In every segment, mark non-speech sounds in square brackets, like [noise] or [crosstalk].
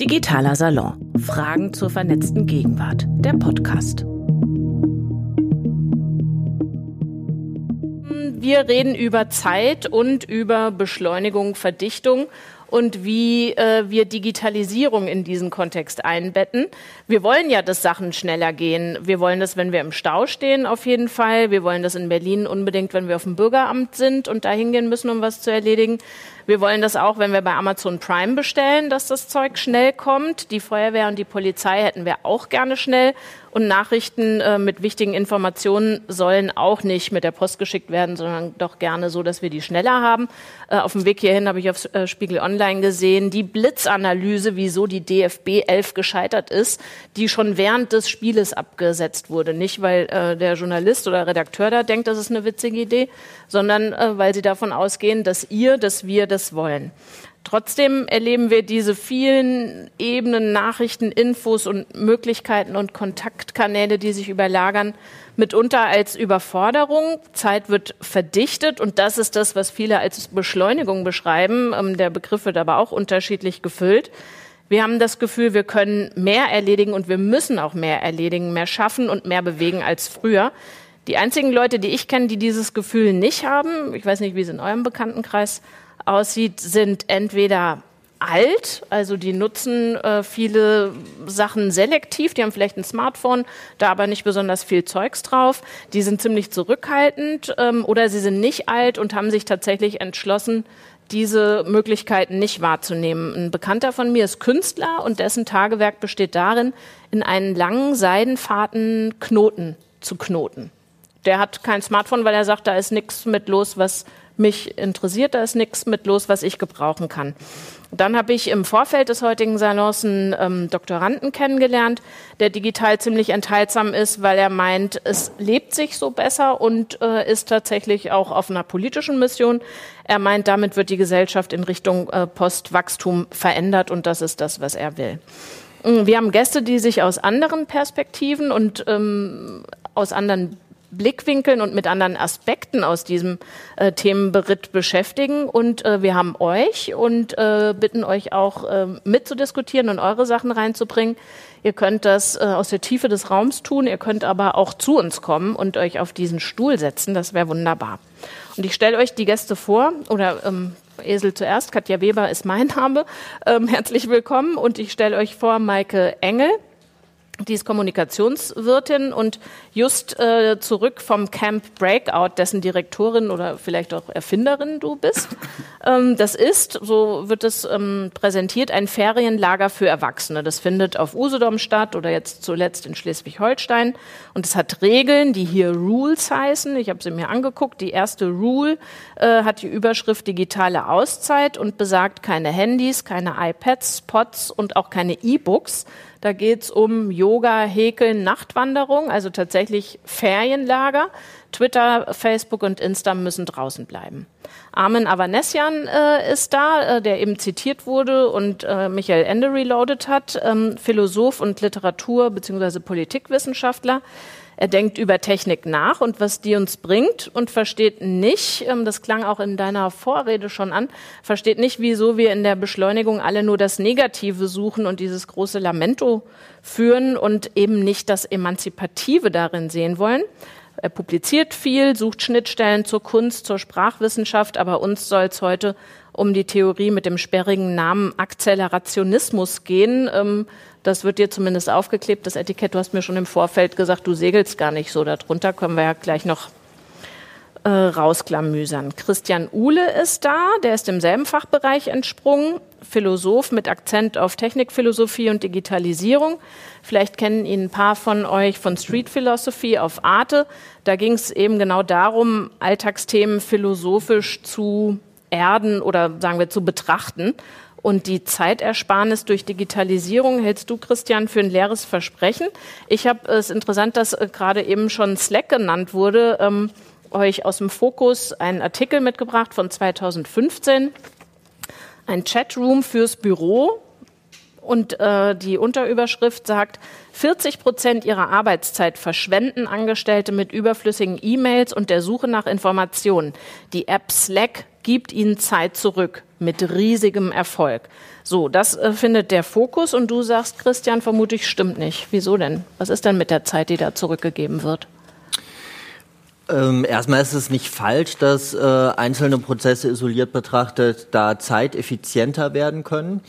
Digitaler Salon. Fragen zur vernetzten Gegenwart. Der Podcast. Wir reden über Zeit und über Beschleunigung, Verdichtung und wie äh, wir Digitalisierung in diesen Kontext einbetten. Wir wollen ja, dass Sachen schneller gehen. Wir wollen das, wenn wir im Stau stehen, auf jeden Fall. Wir wollen das in Berlin unbedingt, wenn wir auf dem Bürgeramt sind und da hingehen müssen, um was zu erledigen. Wir wollen das auch, wenn wir bei Amazon Prime bestellen, dass das Zeug schnell kommt. Die Feuerwehr und die Polizei hätten wir auch gerne schnell. Und Nachrichten äh, mit wichtigen Informationen sollen auch nicht mit der Post geschickt werden, sondern doch gerne so, dass wir die schneller haben. Äh, auf dem Weg hierhin habe ich auf äh, Spiegel Online gesehen, die Blitzanalyse, wieso die DFB 11 gescheitert ist, die schon während des Spieles abgesetzt wurde. Nicht, weil äh, der Journalist oder Redakteur da denkt, das ist eine witzige Idee, sondern äh, weil sie davon ausgehen, dass ihr, dass wir das wollen. Trotzdem erleben wir diese vielen Ebenen, Nachrichten, Infos und Möglichkeiten und Kontaktkanäle, die sich überlagern, mitunter als Überforderung. Zeit wird verdichtet und das ist das, was viele als Beschleunigung beschreiben. Ähm, der Begriff wird aber auch unterschiedlich gefüllt. Wir haben das Gefühl, wir können mehr erledigen und wir müssen auch mehr erledigen, mehr schaffen und mehr bewegen als früher. Die einzigen Leute, die ich kenne, die dieses Gefühl nicht haben, ich weiß nicht, wie es in eurem Bekanntenkreis aussieht, sind entweder alt, also die nutzen äh, viele Sachen selektiv, die haben vielleicht ein Smartphone, da aber nicht besonders viel Zeugs drauf, die sind ziemlich zurückhaltend ähm, oder sie sind nicht alt und haben sich tatsächlich entschlossen, diese Möglichkeiten nicht wahrzunehmen. Ein Bekannter von mir ist Künstler und dessen Tagewerk besteht darin, in einen langen Seidenfaden Knoten zu knoten. Der hat kein Smartphone, weil er sagt, da ist nichts mit los, was mich interessiert, da ist nichts mit los, was ich gebrauchen kann. Dann habe ich im Vorfeld des heutigen Salons einen ähm, Doktoranden kennengelernt, der digital ziemlich enthaltsam ist, weil er meint, es lebt sich so besser und äh, ist tatsächlich auch auf einer politischen Mission. Er meint, damit wird die Gesellschaft in Richtung äh, Postwachstum verändert und das ist das, was er will. Mm, wir haben Gäste, die sich aus anderen Perspektiven und ähm, aus anderen Blickwinkeln und mit anderen Aspekten aus diesem äh, Themenberitt beschäftigen. Und äh, wir haben euch und äh, bitten euch auch äh, mitzudiskutieren und eure Sachen reinzubringen. Ihr könnt das äh, aus der Tiefe des Raums tun, ihr könnt aber auch zu uns kommen und euch auf diesen Stuhl setzen. Das wäre wunderbar. Und ich stelle euch die Gäste vor, oder ähm, Esel zuerst, Katja Weber ist mein Name. Ähm, herzlich willkommen und ich stelle euch vor Maike Engel. Die ist Kommunikationswirtin und just äh, zurück vom Camp Breakout, dessen Direktorin oder vielleicht auch Erfinderin du bist. [laughs] Ähm, das ist, so wird es ähm, präsentiert, ein Ferienlager für Erwachsene. Das findet auf Usedom statt oder jetzt zuletzt in Schleswig-Holstein. Und es hat Regeln, die hier Rules heißen. Ich habe sie mir angeguckt. Die erste Rule äh, hat die Überschrift digitale Auszeit und besagt keine Handys, keine iPads, Pods und auch keine E-Books da geht es um Yoga, Häkeln, Nachtwanderung, also tatsächlich Ferienlager. Twitter, Facebook und Insta müssen draußen bleiben. Armin Avanesian äh, ist da, äh, der eben zitiert wurde und äh, Michael Ende reloaded hat, ähm, Philosoph und Literatur- bzw. Politikwissenschaftler. Er denkt über Technik nach und was die uns bringt und versteht nicht, ähm, das klang auch in deiner Vorrede schon an, versteht nicht, wieso wir in der Beschleunigung alle nur das Negative suchen und dieses große Lamento führen und eben nicht das Emanzipative darin sehen wollen. Er publiziert viel, sucht Schnittstellen zur Kunst, zur Sprachwissenschaft, aber uns soll es heute um die Theorie mit dem sperrigen Namen Akzelerationismus gehen. Ähm, das wird dir zumindest aufgeklebt, das Etikett. Du hast mir schon im Vorfeld gesagt, du segelst gar nicht so. Darunter können wir ja gleich noch äh, rausklamüsern. Christian Uhle ist da, der ist im selben Fachbereich entsprungen, Philosoph mit Akzent auf Technikphilosophie und Digitalisierung. Vielleicht kennen ihn ein paar von euch von Street Philosophy auf Arte. Da ging es eben genau darum, Alltagsthemen philosophisch zu erden oder sagen wir zu betrachten. Und die Zeitersparnis durch Digitalisierung hältst du, Christian, für ein leeres Versprechen. Ich habe es interessant, dass äh, gerade eben schon Slack genannt wurde, ähm, euch aus dem Fokus einen Artikel mitgebracht von 2015. Ein Chatroom fürs Büro Und äh, die Unterüberschrift sagt, 40 Prozent ihrer Arbeitszeit verschwenden Angestellte mit überflüssigen E-Mails und der Suche nach Informationen. Die App Slack gibt ihnen Zeit zurück mit riesigem Erfolg. So, das äh, findet der Fokus und du sagst, Christian, vermutlich stimmt nicht. Wieso denn? Was ist denn mit der Zeit, die da zurückgegeben wird? Ähm, erstmal ist es nicht falsch, dass äh, einzelne Prozesse isoliert betrachtet da zeiteffizienter werden können.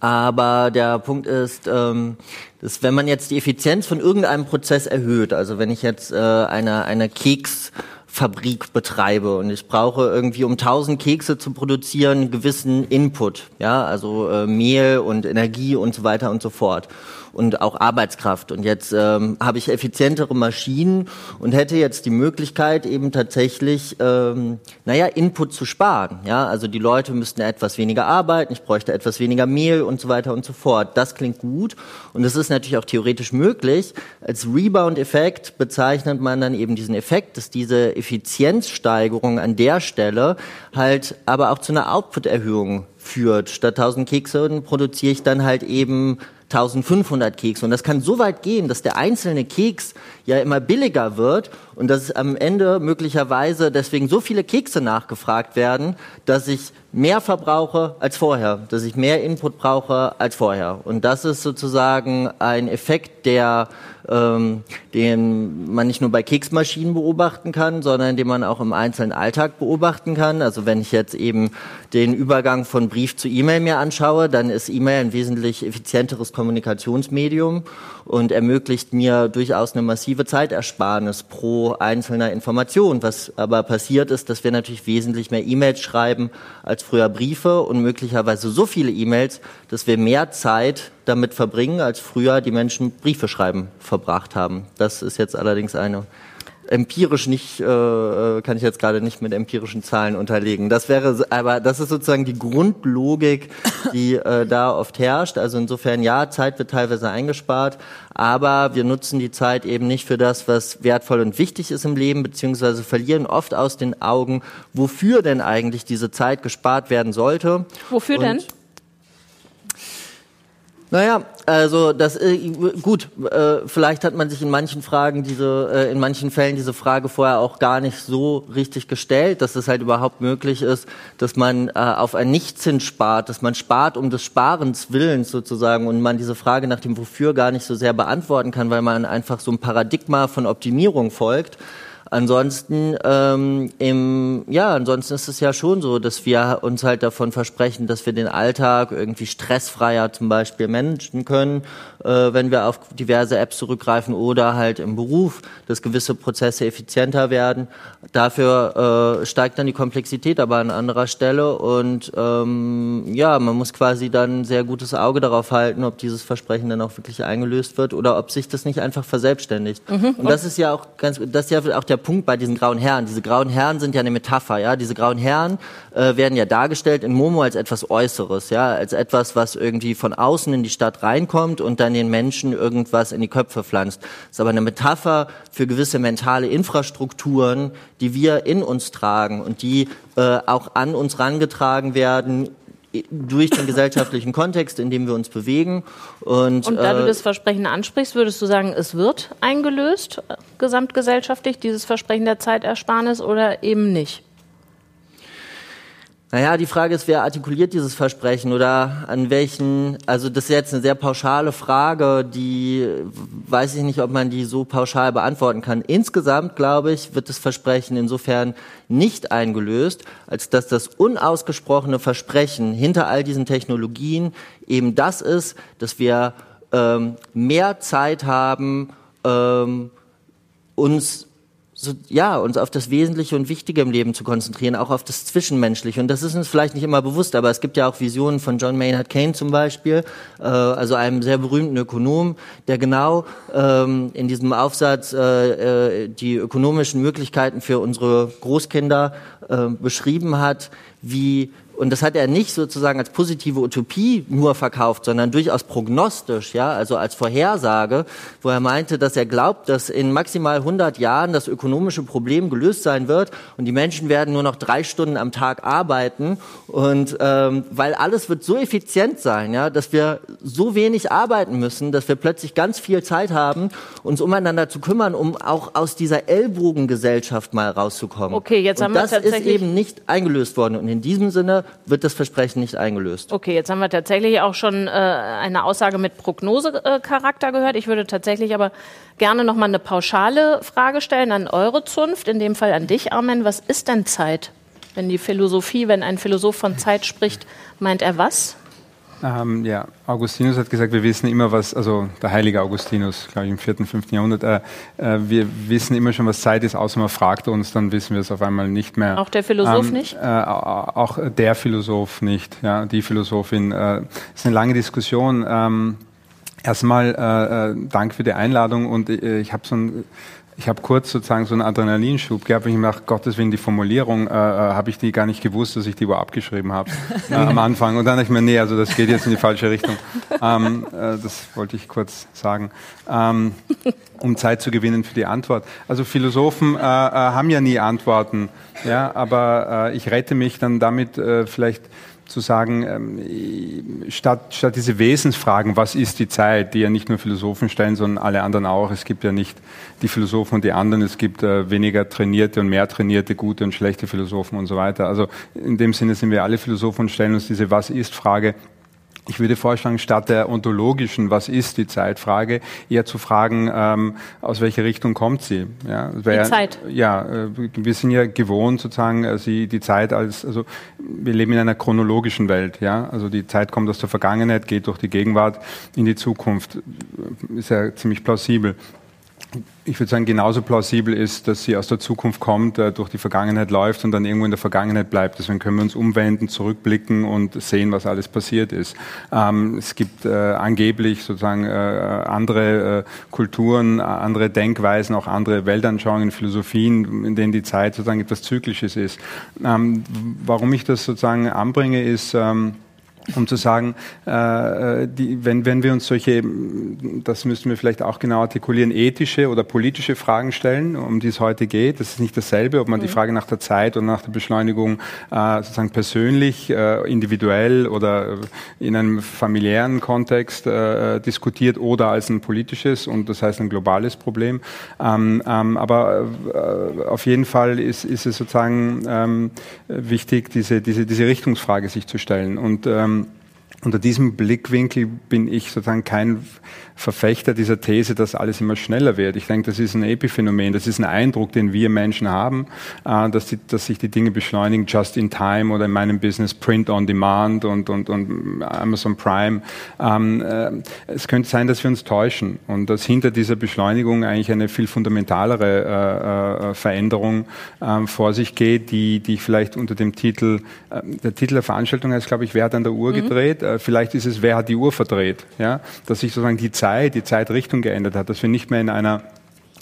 Aber der Punkt ist, ähm, dass wenn man jetzt die Effizienz von irgendeinem Prozess erhöht, also wenn ich jetzt äh, eine, eine Keks Fabrik betreibe und ich brauche irgendwie, um 1000 Kekse zu produzieren, gewissen Input, ja, also äh, Mehl und Energie und so weiter und so fort und auch Arbeitskraft. Und jetzt ähm, habe ich effizientere Maschinen und hätte jetzt die Möglichkeit, eben tatsächlich, ähm, naja, Input zu sparen. Ja, also die Leute müssten etwas weniger arbeiten, ich bräuchte etwas weniger Mehl und so weiter und so fort. Das klingt gut und es ist natürlich auch theoretisch möglich. Als Rebound-Effekt bezeichnet man dann eben diesen Effekt, dass diese Effizienzsteigerung an der Stelle halt aber auch zu einer Output-Erhöhung führt. Statt 1000 Kekse produziere ich dann halt eben 1500 Kekse. Und das kann so weit gehen, dass der einzelne Keks ja immer billiger wird und dass am Ende möglicherweise deswegen so viele Kekse nachgefragt werden, dass ich mehr verbrauche als vorher, dass ich mehr Input brauche als vorher. Und das ist sozusagen ein Effekt, der ähm, den man nicht nur bei Keksmaschinen beobachten kann, sondern den man auch im einzelnen Alltag beobachten kann. Also wenn ich jetzt eben den Übergang von Brief zu E-Mail mir anschaue, dann ist E-Mail ein wesentlich effizienteres Kommunikationsmedium und ermöglicht mir durchaus eine massive Zeitersparnis pro einzelner Information. Was aber passiert ist, dass wir natürlich wesentlich mehr E-Mails schreiben als früher Briefe und möglicherweise so viele E-Mails, dass wir mehr Zeit damit verbringen, als früher die Menschen Briefe schreiben verbracht haben. Das ist jetzt allerdings eine empirisch nicht, äh, äh, kann ich jetzt gerade nicht mit empirischen Zahlen unterlegen. Das wäre, aber das ist sozusagen die Grundlogik, die äh, da oft herrscht. Also insofern ja, Zeit wird teilweise eingespart, aber wir nutzen die Zeit eben nicht für das, was wertvoll und wichtig ist im Leben, beziehungsweise verlieren oft aus den Augen, wofür denn eigentlich diese Zeit gespart werden sollte. Wofür und denn? Naja, also das äh, gut. Äh, vielleicht hat man sich in manchen Fragen diese, äh, in manchen Fällen diese Frage vorher auch gar nicht so richtig gestellt, dass es halt überhaupt möglich ist, dass man auf ein Nichtszins spart, dass man spart um des Sparens willens sozusagen und man diese Frage nach dem Wofür gar nicht so sehr beantworten kann, weil man einfach so ein Paradigma von Optimierung folgt. Ansonsten, ähm, im, ja, ansonsten ist es ja schon so, dass wir uns halt davon versprechen, dass wir den Alltag irgendwie stressfreier zum Beispiel managen können, äh, wenn wir auf diverse Apps zurückgreifen oder halt im Beruf, dass gewisse Prozesse effizienter werden. Dafür äh, steigt dann die Komplexität aber an anderer Stelle und ähm, ja, man muss quasi dann ein sehr gutes Auge darauf halten, ob dieses Versprechen dann auch wirklich eingelöst wird oder ob sich das nicht einfach verselbstständigt. Mhm. Und das ist ja auch ganz, das ist ja auch der Punkt bei diesen grauen Herren. Diese grauen Herren sind ja eine Metapher, ja. Diese grauen Herren äh, werden ja dargestellt in Momo als etwas Äußeres, ja, als etwas, was irgendwie von außen in die Stadt reinkommt und dann den Menschen irgendwas in die Köpfe pflanzt. Das ist aber eine Metapher für gewisse mentale Infrastrukturen, die wir in uns tragen und die äh, auch an uns rangetragen werden durch den [laughs] gesellschaftlichen Kontext, in dem wir uns bewegen. Und, und da äh, du das Versprechen ansprichst, würdest du sagen, es wird eingelöst, äh, gesamtgesellschaftlich, dieses Versprechen der Zeitersparnis oder eben nicht? Naja, die Frage ist, wer artikuliert dieses Versprechen oder an welchen, also das ist jetzt eine sehr pauschale Frage, die weiß ich nicht, ob man die so pauschal beantworten kann. Insgesamt, glaube ich, wird das Versprechen insofern nicht eingelöst, als dass das unausgesprochene Versprechen hinter all diesen Technologien eben das ist, dass wir ähm, mehr Zeit haben, ähm, uns so, ja, uns auf das Wesentliche und Wichtige im Leben zu konzentrieren, auch auf das Zwischenmenschliche. Und das ist uns vielleicht nicht immer bewusst, aber es gibt ja auch Visionen von John Maynard Keynes zum Beispiel, äh, also einem sehr berühmten Ökonom, der genau ähm, in diesem Aufsatz äh, äh, die ökonomischen Möglichkeiten für unsere Großkinder äh, beschrieben hat, wie und das hat er nicht sozusagen als positive Utopie nur verkauft, sondern durchaus prognostisch, ja, also als Vorhersage, wo er meinte, dass er glaubt, dass in maximal 100 Jahren das ökonomische Problem gelöst sein wird und die Menschen werden nur noch drei Stunden am Tag arbeiten und ähm, weil alles wird so effizient sein, ja, dass wir so wenig arbeiten müssen, dass wir plötzlich ganz viel Zeit haben, uns umeinander zu kümmern, um auch aus dieser Ellbogengesellschaft mal rauszukommen. Okay, jetzt und haben wir das ist eben nicht eingelöst worden und in diesem Sinne wird das Versprechen nicht eingelöst. Okay, jetzt haben wir tatsächlich auch schon äh, eine Aussage mit Prognosecharakter gehört. Ich würde tatsächlich aber gerne noch mal eine pauschale Frage stellen an eure Zunft, in dem Fall an dich, Armen. Was ist denn Zeit? Wenn die Philosophie, wenn ein Philosoph von Zeit spricht, meint er was? Ähm, ja, Augustinus hat gesagt, wir wissen immer was, also der heilige Augustinus, glaube ich, im 4., 5. Jahrhundert, äh, äh, wir wissen immer schon, was Zeit ist, außer man fragt uns, dann wissen wir es auf einmal nicht mehr. Auch der Philosoph ähm, nicht? Äh, auch der Philosoph nicht, ja, die Philosophin. Äh, ist eine lange Diskussion. Ähm, erstmal äh, äh, Dank für die Einladung und ich habe so ein ich habe kurz sozusagen so einen Adrenalinschub gehabt, wenn ich mir dachte, Gottes Willen, die Formulierung, äh, äh habe ich die gar nicht gewusst, dass ich die überhaupt abgeschrieben habe [laughs] äh, am Anfang. Und dann dachte ich mir, nee, also das geht jetzt in die falsche Richtung. Ähm, äh, das wollte ich kurz sagen, ähm, um Zeit zu gewinnen für die Antwort. Also Philosophen äh, äh, haben ja nie Antworten, ja, aber ich rette mich dann damit vielleicht zu sagen, ähm, statt, statt diese Wesensfragen, was ist die Zeit, die ja nicht nur Philosophen stellen, sondern alle anderen auch. Es gibt ja nicht die Philosophen und die anderen, es gibt äh, weniger trainierte und mehr trainierte, gute und schlechte Philosophen und so weiter. Also in dem Sinne sind wir alle Philosophen und stellen uns diese Was ist Frage ich würde vorschlagen, statt der ontologischen, was ist die Zeitfrage, eher zu fragen, ähm, aus welcher Richtung kommt sie? Ja, die Zeit. Ja, äh, wir sind ja gewohnt sozusagen, äh, sie die Zeit als, also wir leben in einer chronologischen Welt, ja, also die Zeit kommt aus der Vergangenheit, geht durch die Gegenwart in die Zukunft, ist ja ziemlich plausibel ich würde sagen, genauso plausibel ist, dass sie aus der Zukunft kommt, äh, durch die Vergangenheit läuft und dann irgendwo in der Vergangenheit bleibt. Deswegen können wir uns umwenden, zurückblicken und sehen, was alles passiert ist. Ähm, es gibt äh, angeblich sozusagen äh, andere äh, Kulturen, andere Denkweisen, auch andere Weltanschauungen, Philosophien, in denen die Zeit sozusagen etwas Zyklisches ist. Ähm, warum ich das sozusagen anbringe, ist, ähm, um zu sagen, äh, die, wenn, wenn wir uns solche, das müssen wir vielleicht auch genau artikulieren, ethische oder politische Fragen stellen, um die es heute geht, das ist nicht dasselbe, ob man mhm. die Frage nach der Zeit und nach der Beschleunigung äh, sozusagen persönlich, äh, individuell oder in einem familiären Kontext äh, diskutiert oder als ein politisches und das heißt ein globales Problem. Ähm, ähm, aber äh, auf jeden Fall ist, ist es sozusagen ähm, wichtig, diese, diese, diese Richtungsfrage sich zu stellen und ähm, unter diesem Blickwinkel bin ich sozusagen kein Verfechter dieser These, dass alles immer schneller wird. Ich denke, das ist ein Epiphänomen, das ist ein Eindruck, den wir Menschen haben, äh, dass, die, dass sich die Dinge beschleunigen, just in time oder in meinem Business Print on Demand und, und, und Amazon Prime. Ähm, äh, es könnte sein, dass wir uns täuschen und dass hinter dieser Beschleunigung eigentlich eine viel fundamentalere äh, Veränderung ähm, vor sich geht, die, die vielleicht unter dem Titel, der Titel der Veranstaltung heißt, glaube ich, wer hat an der Uhr mhm. Gedreht? Vielleicht ist es, wer hat die Uhr verdreht? Ja? Dass sich sozusagen die Zeit, die Zeitrichtung geändert hat, dass wir nicht mehr in einer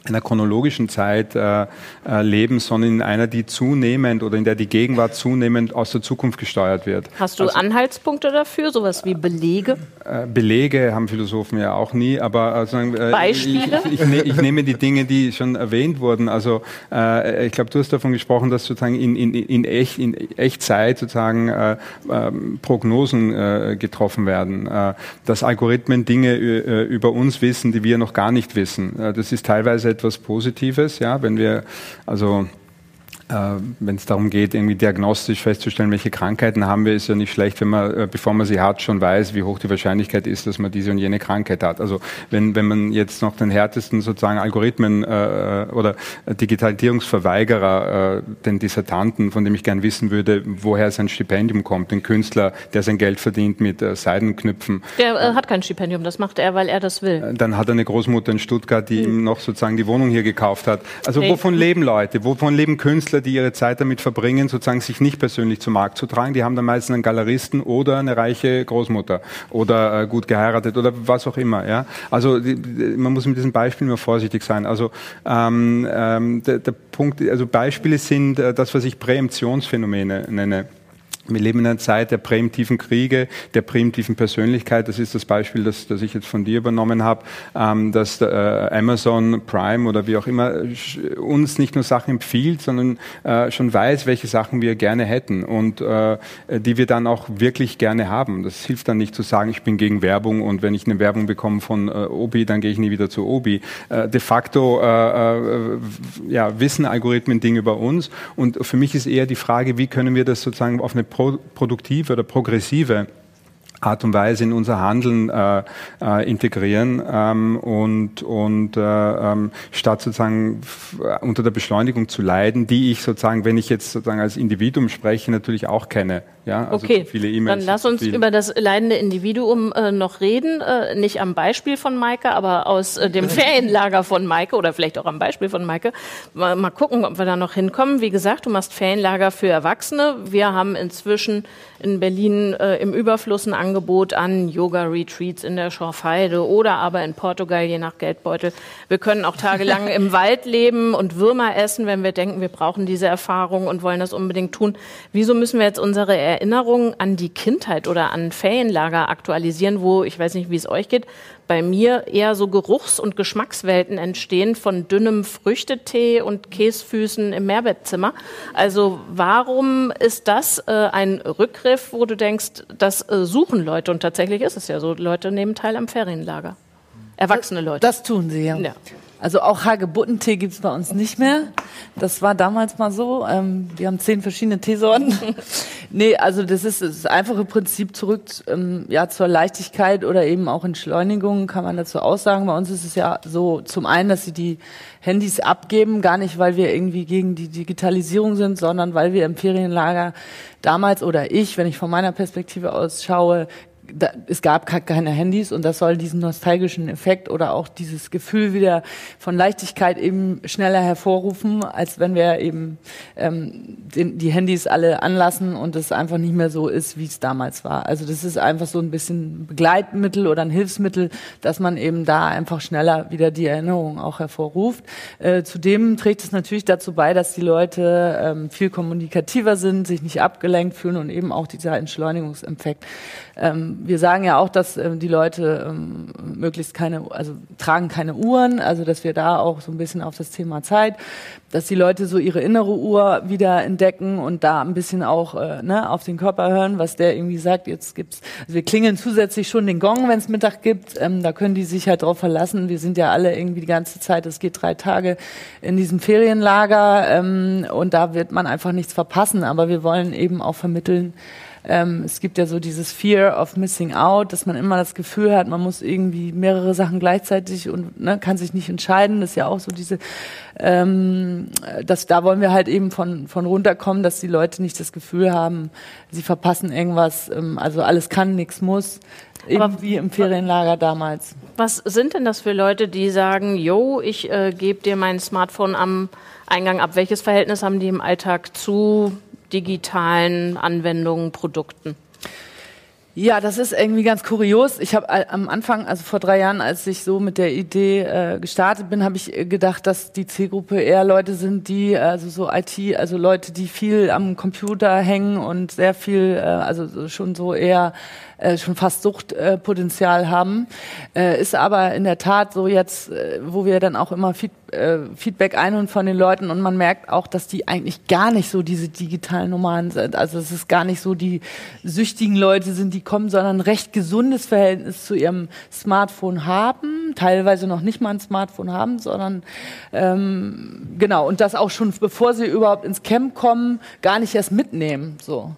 einer chronologischen Zeit äh, äh, leben, sondern in einer, die zunehmend oder in der die Gegenwart zunehmend aus der Zukunft gesteuert wird. Hast du also, Anhaltspunkte dafür, sowas wie Belege? Äh, Belege haben Philosophen ja auch nie, aber also, äh, Beispiele? Ich, ich, ich, ne, ich, nehme die Dinge, die schon erwähnt wurden. Also äh, ich glaube, du hast davon gesprochen, dass sozusagen in, in, in, echt, in Echtzeit sozusagen äh, ähm, Prognosen getroffen werden, dass Algorithmen Dinge über uns wissen, die wir noch gar nicht wissen. das ist teilweise etwas Positives, ja, wenn wir also wenn es darum geht, irgendwie diagnostisch festzustellen, welche Krankheiten haben wir, ist ja nicht schlecht, wenn man, äh, bevor man sie hat, schon weiß, wie hoch die Wahrscheinlichkeit ist, dass man diese und jene Krankheit hat. Also wenn, wenn man jetzt noch den härtesten sozusagen Algorithmen äh, oder Digitalisierungsverweigerer, äh, den Dissertanten, von dem ich gern wissen würde, woher sein Stipendium kommt, den Künstler, der sein Geld verdient mit äh, Seidenknüpfen. Der äh, hat kein Stipendium, das macht er, weil er das will. Dann hat er eine Großmutter in Stuttgart, die hm. ihm noch sozusagen die Wohnung hier gekauft hat. Also nee. wovon leben Leute? Wovon leben Künstler? Künstler, die ihre Zeit damit verbringen, sozusagen sich nicht persönlich zum Markt zu tragen. Die haben dann meistens einen Galeristen oder eine reiche Großmutter oder äh, gut geheiratet oder was auch immer. Ja? Also die, man muss mit diesem Beispiel immer vorsichtig sein. Also ähm, ähm, der, der Punkt, also Beispiele sind äh, das, was ich Präemptionsphänomene nenne. Wir leben in einer Zeit der präemptiven Kriege, der präemptiven Persönlichkeit. Das ist das Beispiel, das, das ich jetzt von dir übernommen habe, ähm, dass äh, Amazon Prime oder wie auch immer uns nicht nur Sachen empfiehlt, sondern äh, schon weiß, welche Sachen wir gerne hätten und äh, die wir dann auch wirklich gerne haben. Das hilft dann nicht zu sagen, ich bin gegen Werbung und wenn ich eine Werbung bekomme von äh, Obi, dann gehe ich nie wieder zu Obi. Äh, de facto äh, äh, ja, wissen Algorithmen Dinge über uns und für mich ist eher die Frage, wie können wir das sozusagen auf eine pro produktive oder progressive Art und Weise in unser Handeln äh, äh, integrieren ähm, und, und äh, ähm, statt sozusagen unter der Beschleunigung zu leiden, die ich sozusagen, wenn ich jetzt sozusagen als Individuum spreche, natürlich auch kenne. Ja, also okay, viele E-Mails. Dann lass uns über das leidende Individuum äh, noch reden. Äh, nicht am Beispiel von Maike, aber aus äh, dem [laughs] Ferienlager von Maike oder vielleicht auch am Beispiel von Maike. Mal, mal gucken, ob wir da noch hinkommen. Wie gesagt, du machst Ferienlager für Erwachsene. Wir haben inzwischen in Berlin äh, im Überfluss ein Angebot an Yoga-Retreats in der Schorfheide oder aber in Portugal, je nach Geldbeutel. Wir können auch tagelang [laughs] im Wald leben und Würmer essen, wenn wir denken, wir brauchen diese Erfahrung und wollen das unbedingt tun. Wieso müssen wir jetzt unsere Erinnerungen an die Kindheit oder an Ferienlager aktualisieren, wo, ich weiß nicht, wie es euch geht, bei mir eher so Geruchs- und Geschmackswelten entstehen von dünnem Früchtetee und Käsfüßen im Mehrbettzimmer. Also warum ist das äh, ein Rückgriff, wo du denkst, das äh, suchen Leute und tatsächlich ist es ja so, Leute nehmen teil am Ferienlager. Erwachsene Leute. Das tun sie, ja. ja. Also auch Hagebuttentee gibt's bei uns nicht mehr. Das war damals mal so. Ähm, wir haben zehn verschiedene Teesorten. [laughs] nee, also das ist das einfache Prinzip zurück ähm, ja, zur Leichtigkeit oder eben auch Entschleunigung, kann man dazu aussagen. Bei uns ist es ja so zum einen, dass sie die Handys abgeben, gar nicht, weil wir irgendwie gegen die Digitalisierung sind, sondern weil wir im Ferienlager damals oder ich, wenn ich von meiner Perspektive aus schaue, da, es gab keine Handys und das soll diesen nostalgischen Effekt oder auch dieses Gefühl wieder von Leichtigkeit eben schneller hervorrufen, als wenn wir eben ähm, den, die Handys alle anlassen und es einfach nicht mehr so ist, wie es damals war. Also das ist einfach so ein bisschen Begleitmittel oder ein Hilfsmittel, dass man eben da einfach schneller wieder die Erinnerung auch hervorruft. Äh, zudem trägt es natürlich dazu bei, dass die Leute ähm, viel kommunikativer sind, sich nicht abgelenkt fühlen und eben auch dieser Entschleunigungseffekt ähm, wir sagen ja auch, dass ähm, die Leute ähm, möglichst keine, also tragen keine Uhren, also dass wir da auch so ein bisschen auf das Thema Zeit, dass die Leute so ihre innere Uhr wieder entdecken und da ein bisschen auch äh, ne, auf den Körper hören, was der irgendwie sagt. Jetzt gibt's, also wir klingeln zusätzlich schon den Gong, wenn es Mittag gibt. Ähm, da können die sich halt drauf verlassen. Wir sind ja alle irgendwie die ganze Zeit, es geht drei Tage in diesem Ferienlager ähm, und da wird man einfach nichts verpassen. Aber wir wollen eben auch vermitteln, ähm, es gibt ja so dieses Fear of Missing Out, dass man immer das Gefühl hat, man muss irgendwie mehrere Sachen gleichzeitig und ne, kann sich nicht entscheiden. Das ist ja auch so diese, ähm, das, da wollen wir halt eben von, von runterkommen, dass die Leute nicht das Gefühl haben, sie verpassen irgendwas. Ähm, also alles kann, nichts muss. Eben wie im Ferienlager damals. Was sind denn das für Leute, die sagen, yo, ich äh, gebe dir mein Smartphone am Eingang ab? Welches Verhältnis haben die im Alltag zu digitalen Anwendungen, Produkten? Ja, das ist irgendwie ganz kurios. Ich habe am Anfang, also vor drei Jahren, als ich so mit der Idee äh, gestartet bin, habe ich äh, gedacht, dass die Zielgruppe eher Leute sind, die also so IT, also Leute, die viel am Computer hängen und sehr viel, äh, also schon so eher äh, schon fast Suchtpotenzial äh, haben. Äh, ist aber in der Tat so jetzt, äh, wo wir dann auch immer Feed, äh, Feedback einholen von den Leuten und man merkt auch, dass die eigentlich gar nicht so diese digitalen Nummern sind. Also es ist gar nicht so die süchtigen Leute sind, die kommen, sondern ein recht gesundes Verhältnis zu ihrem Smartphone haben, teilweise noch nicht mal ein Smartphone haben, sondern ähm, genau und das auch schon bevor sie überhaupt ins Camp kommen, gar nicht erst mitnehmen. So.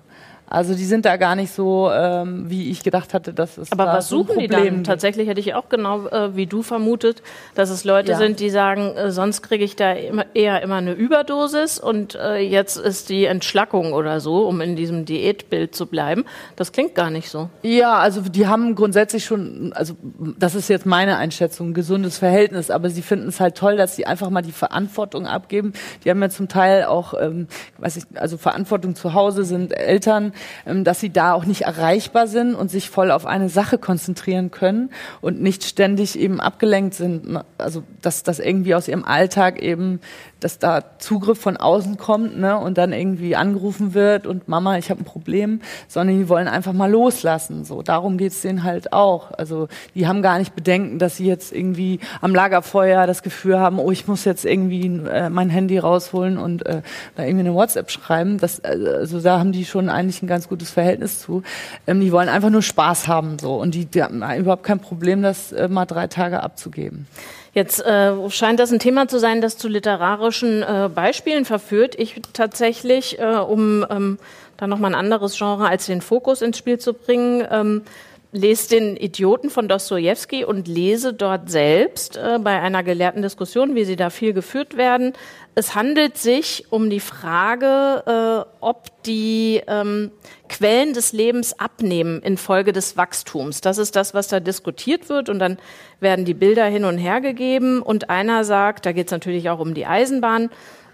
Also die sind da gar nicht so, ähm, wie ich gedacht hatte, dass es Aber da was so suchen die dann? Tatsächlich hätte ich auch genau äh, wie du vermutet, dass es Leute ja. sind, die sagen, äh, sonst kriege ich da immer, eher immer eine Überdosis und äh, jetzt ist die Entschlackung oder so, um in diesem Diätbild zu bleiben. Das klingt gar nicht so. Ja, also die haben grundsätzlich schon, also das ist jetzt meine Einschätzung, ein gesundes Verhältnis, aber sie finden es halt toll, dass sie einfach mal die Verantwortung abgeben. Die haben ja zum Teil auch, ähm, weiß ich, also Verantwortung zu Hause sind Eltern dass sie da auch nicht erreichbar sind und sich voll auf eine Sache konzentrieren können und nicht ständig eben abgelenkt sind. Also dass das irgendwie aus ihrem Alltag eben dass da Zugriff von außen kommt ne, und dann irgendwie angerufen wird und Mama, ich habe ein Problem, sondern die wollen einfach mal loslassen. So, darum geht's denen halt auch. Also die haben gar nicht Bedenken, dass sie jetzt irgendwie am Lagerfeuer das Gefühl haben, oh, ich muss jetzt irgendwie äh, mein Handy rausholen und äh, da irgendwie eine WhatsApp schreiben. Das, also da haben die schon eigentlich ein ganz gutes Verhältnis zu. Ähm, die wollen einfach nur Spaß haben so und die, die haben überhaupt kein Problem, das äh, mal drei Tage abzugeben. Jetzt äh, scheint das ein Thema zu sein, das zu literarischen äh, Beispielen verführt. Ich tatsächlich, äh, um ähm, da nochmal ein anderes Genre als den Fokus ins Spiel zu bringen, ähm, lese den Idioten von Dostoevsky und lese dort selbst äh, bei einer gelehrten Diskussion, wie sie da viel geführt werden. Es handelt sich um die Frage, äh, ob die ähm, Quellen des Lebens abnehmen infolge des Wachstums. Das ist das, was da diskutiert wird. Und dann werden die Bilder hin und her gegeben. Und einer sagt, da geht es natürlich auch um die Eisenbahn,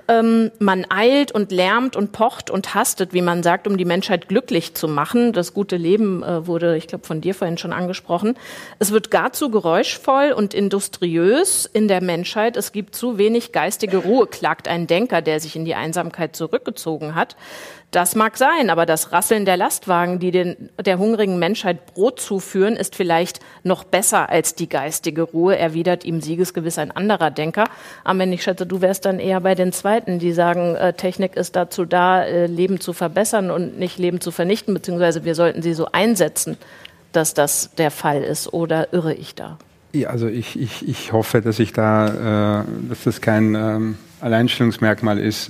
ähm, man eilt und lärmt und pocht und hastet, wie man sagt, um die Menschheit glücklich zu machen. Das gute Leben äh, wurde, ich glaube, von dir vorhin schon angesprochen. Es wird gar zu geräuschvoll und industriös in der Menschheit. Es gibt zu wenig geistige Ruhe, klagt ein Denker, der sich in die Einsamkeit zurückgezogen hat. Das mag sein, aber das Rasseln der Lastwagen, die den, der hungrigen Menschheit Brot zuführen, ist vielleicht noch besser als die geistige Ruhe, erwidert ihm siegesgewiss ein anderer Denker. Wenn ich schätze, du wärst dann eher bei den Zweiten, die sagen, äh, Technik ist dazu da, äh, Leben zu verbessern und nicht Leben zu vernichten, beziehungsweise wir sollten sie so einsetzen, dass das der Fall ist. Oder irre ich da? Ja, also ich, ich, ich hoffe, dass ich da, äh, dass das kein ähm, Alleinstellungsmerkmal ist.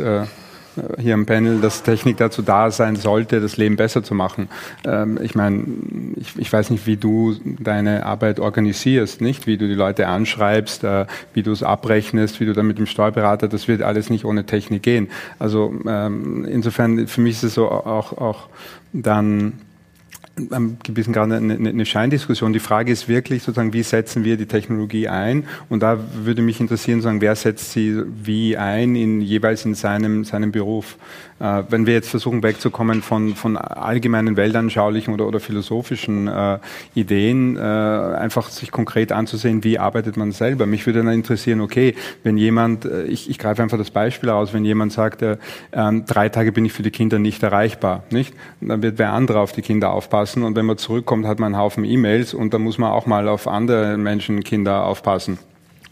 Hier im Panel, dass Technik dazu da sein sollte, das Leben besser zu machen. Ähm, ich meine, ich, ich, weiß nicht, wie du deine Arbeit organisierst, nicht? Wie du die Leute anschreibst, äh, wie du es abrechnest, wie du dann mit dem Steuerberater, das wird alles nicht ohne Technik gehen. Also ähm, insofern, für mich ist es so auch, auch dann ein bisschen gerade eine, eine Scheindiskussion. Die Frage ist wirklich sozusagen, wie setzen wir die Technologie ein? Und da würde mich interessieren, sagen, wer setzt sie wie ein, in, jeweils in seinem, seinem Beruf? Äh, wenn wir jetzt versuchen wegzukommen von, von allgemeinen weltanschaulichen oder, oder philosophischen äh, Ideen, äh, einfach sich konkret anzusehen, wie arbeitet man selber. Mich würde dann interessieren, okay, wenn jemand, äh, ich, ich greife einfach das Beispiel aus, wenn jemand sagt, äh, ähm, drei Tage bin ich für die Kinder nicht erreichbar, nicht? Dann wird wer andere auf die Kinder aufpassen und wenn man zurückkommt, hat man einen Haufen E-Mails und da muss man auch mal auf andere Menschen, Kinder aufpassen.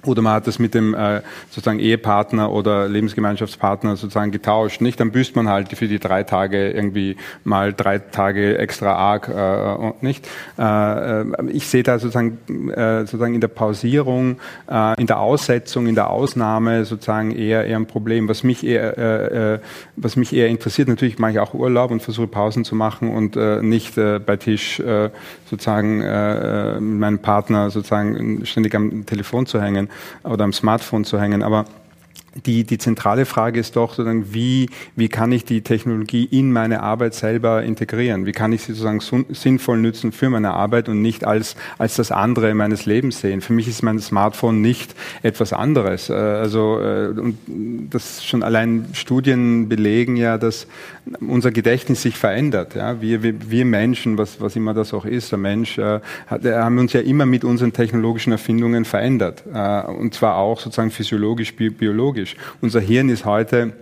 Oder man hat das mit dem äh, sozusagen Ehepartner oder Lebensgemeinschaftspartner sozusagen getauscht. Nicht, dann büßt man halt für die drei Tage irgendwie mal drei Tage extra arg äh, nicht. Äh, äh, ich sehe da sozusagen äh, sozusagen in der Pausierung, äh, in der Aussetzung, in der Ausnahme sozusagen eher eher ein Problem. Was mich eher äh, äh, was mich eher interessiert, natürlich mache ich auch Urlaub und versuche Pausen zu machen und äh, nicht äh, bei Tisch äh, sozusagen äh, mit meinem Partner sozusagen ständig am Telefon zu hängen oder am Smartphone zu hängen. Aber die, die zentrale Frage ist doch sozusagen, wie, wie kann ich die Technologie in meine Arbeit selber integrieren? Wie kann ich sie sozusagen sinnvoll nutzen für meine Arbeit und nicht als, als das andere meines Lebens sehen? Für mich ist mein Smartphone nicht etwas anderes. Äh, also, äh, und das schon allein Studien belegen ja, dass unser Gedächtnis sich verändert. Ja? Wir, wir, Menschen, was, was immer das auch ist, der Mensch, äh, hat, haben uns ja immer mit unseren technologischen Erfindungen verändert. Und zwar auch sozusagen physiologisch, bi biologisch logisch. Unser Hirn ist heute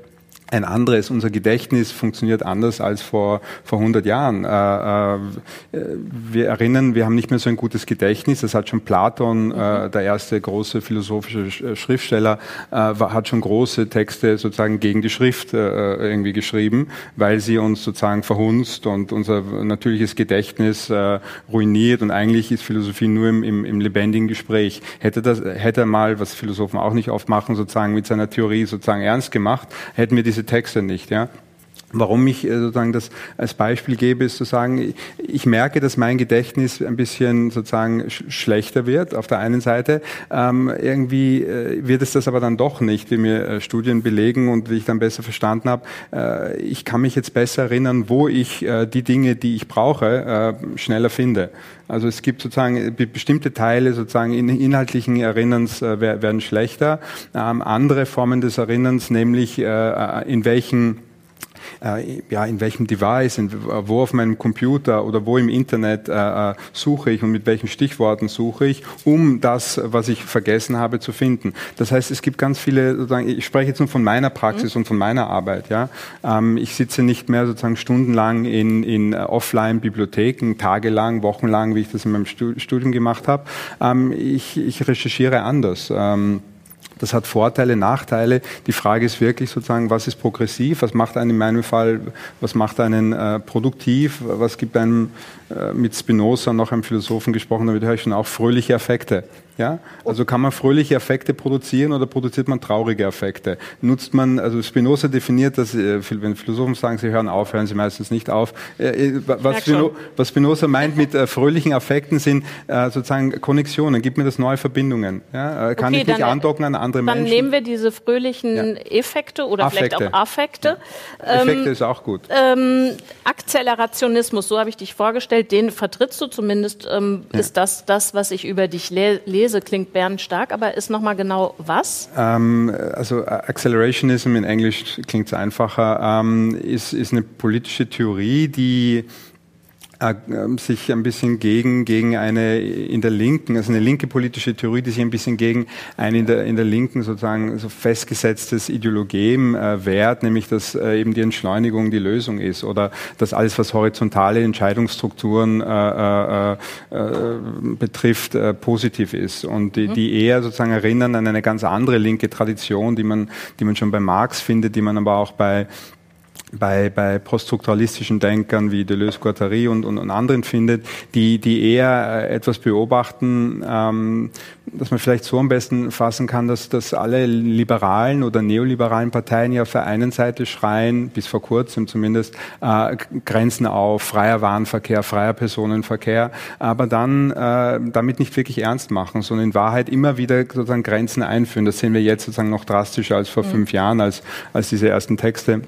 ein anderes. Unser Gedächtnis funktioniert anders als vor, vor 100 Jahren. Äh, äh, wir erinnern, wir haben nicht mehr so ein gutes Gedächtnis. Das hat schon Platon, äh, der erste große philosophische Schriftsteller, äh, hat schon große Texte sozusagen gegen die Schrift äh, irgendwie geschrieben, weil sie uns sozusagen verhunzt und unser natürliches Gedächtnis äh, ruiniert. Und eigentlich ist Philosophie nur im, im, im lebendigen Gespräch. Hätte, das, hätte er mal, was Philosophen auch nicht oft machen, sozusagen mit seiner Theorie sozusagen ernst gemacht, hätten wir diese diese Texte nicht. Ja? Warum ich äh, sozusagen das als Beispiel gebe, ist zu sagen, ich merke, dass mein Gedächtnis ein bisschen sozusagen schlechter wird auf der einen Seite. Ähm, irgendwie äh, wird es das aber dann doch nicht, wie mir äh, Studien belegen und wie ich dann besser verstanden habe. Äh, ich kann mich jetzt besser erinnern, wo ich äh, die Dinge, die ich brauche, äh, schneller finde. Also es gibt sozusagen bestimmte Teile sozusagen in inhaltlichen Erinnerns werden schlechter. Ähm, andere Formen des Erinnerns, nämlich in welchen äh, ja, in welchem Device, in, wo auf meinem Computer oder wo im Internet äh, äh, suche ich und mit welchen Stichworten suche ich, um das, was ich vergessen habe, zu finden. Das heißt, es gibt ganz viele, sozusagen, ich spreche jetzt nur von meiner Praxis mhm. und von meiner Arbeit. Ja? Ähm, ich sitze nicht mehr sozusagen stundenlang in, in Offline-Bibliotheken, tagelang, wochenlang, wie ich das in meinem Studium gemacht habe. Ähm, ich, ich recherchiere anders. Ähm, das hat Vorteile, Nachteile. Die Frage ist wirklich sozusagen, was ist progressiv, was macht einen in meinem Fall, was macht einen äh, produktiv, was gibt einem mit Spinoza, noch einem Philosophen gesprochen, da höre ich schon auch fröhliche Effekte. Ja? Also kann man fröhliche Effekte produzieren oder produziert man traurige Effekte? Nutzt man, also Spinoza definiert das, äh, wenn Philosophen sagen, sie hören auf, hören sie meistens nicht auf. Äh, was, Spino, was Spinoza meint mit fröhlichen Effekten sind sozusagen Konnexionen, gibt mir das neue Verbindungen. Ja? Kann okay, ich mich andocken an andere dann Menschen? Dann nehmen wir diese fröhlichen ja. Effekte oder Affekte. vielleicht auch Affekte. Ja. Effekte ähm, ist auch gut. Ähm, Akzelerationismus, so habe ich dich vorgestellt, den vertrittst du zumindest, ähm, ist das das, was ich über dich le lese? Klingt Bernd stark, aber ist nochmal genau was? Ähm, also Accelerationism in Englisch klingt es einfacher, ähm, ist, ist eine politische Theorie, die äh, sich ein bisschen gegen, gegen eine in der Linken, also eine linke politische Theorie, die sich ein bisschen gegen ein in der, in der Linken sozusagen so festgesetztes Ideologem äh, wehrt, nämlich dass äh, eben die Entschleunigung die Lösung ist oder dass alles, was horizontale Entscheidungsstrukturen äh, äh, äh, betrifft, positiv ist und die, mhm. die eher sozusagen erinnern an eine ganz andere linke Tradition, die man, die man schon bei Marx findet, die man aber auch bei bei, bei poststrukturalistischen Denkern wie Deleuze, Guattari und, und, und anderen findet, die, die eher äh, etwas beobachten, ähm, dass man vielleicht so am besten fassen kann, dass, dass alle liberalen oder neoliberalen Parteien ja auf der einen Seite schreien, bis vor kurzem zumindest, äh, Grenzen auf, freier Warenverkehr, freier Personenverkehr, aber dann äh, damit nicht wirklich ernst machen, sondern in Wahrheit immer wieder sozusagen Grenzen einführen. Das sehen wir jetzt sozusagen noch drastischer als vor mhm. fünf Jahren, als, als diese ersten Texte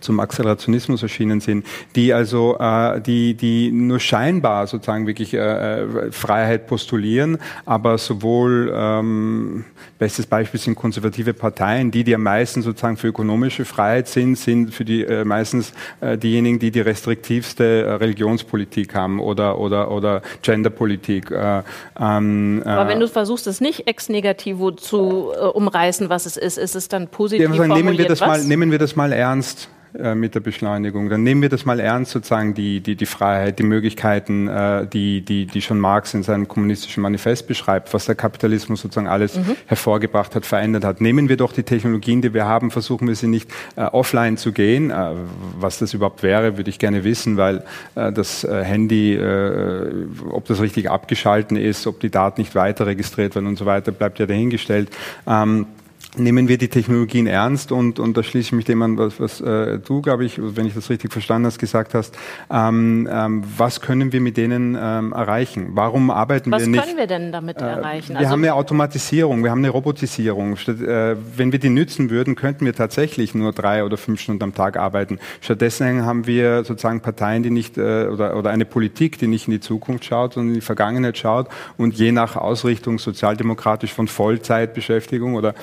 zum Akzelerationismus erschienen sind, die also äh, die die nur scheinbar sozusagen wirklich äh, äh, Freiheit postulieren, aber sowohl ähm, bestes Beispiel sind konservative Parteien, die die am meisten sozusagen für ökonomische Freiheit sind, sind für die äh, meistens äh, diejenigen, die die restriktivste äh, Religionspolitik haben oder oder oder Genderpolitik. Äh, ähm, aber wenn du versuchst, es nicht ex negativo zu äh, umreißen, was es ist, ist es dann positiv ja, sagen, nehmen wir das was? mal nehmen wir das mal ernst. Äh, mit der Beschleunigung. Dann nehmen wir das mal ernst, sozusagen die, die, die Freiheit, die Möglichkeiten, äh, die, die, die schon Marx in seinem kommunistischen Manifest beschreibt, was der Kapitalismus sozusagen alles mhm. hervorgebracht hat, verändert hat. Nehmen wir doch die Technologien, die wir haben, versuchen wir sie nicht äh, offline zu gehen. Äh, was das überhaupt wäre, würde ich gerne wissen, weil das Handy, ob das richtig abgeschalten ist, ob die Daten nicht weiter registriert werden und so weiter, bleibt ja dahingestellt. Ähm, nehmen wir die Technologien ernst und, und da schließe ich mich dem an, was, was äh, du, glaube ich, wenn ich das richtig verstanden hast, gesagt hast. Ähm, ähm, was können wir mit denen ähm, erreichen? Warum arbeiten was wir nicht? Was können wir denn damit äh, erreichen? Wir also haben eine Automatisierung, wir haben eine Robotisierung. Statt, äh, wenn wir die nützen würden, könnten wir tatsächlich nur drei oder fünf Stunden am Tag arbeiten. Stattdessen haben wir sozusagen Parteien, die nicht äh, oder, oder eine Politik, die nicht in die Zukunft schaut, sondern in die Vergangenheit schaut und je nach Ausrichtung sozialdemokratisch von Vollzeitbeschäftigung oder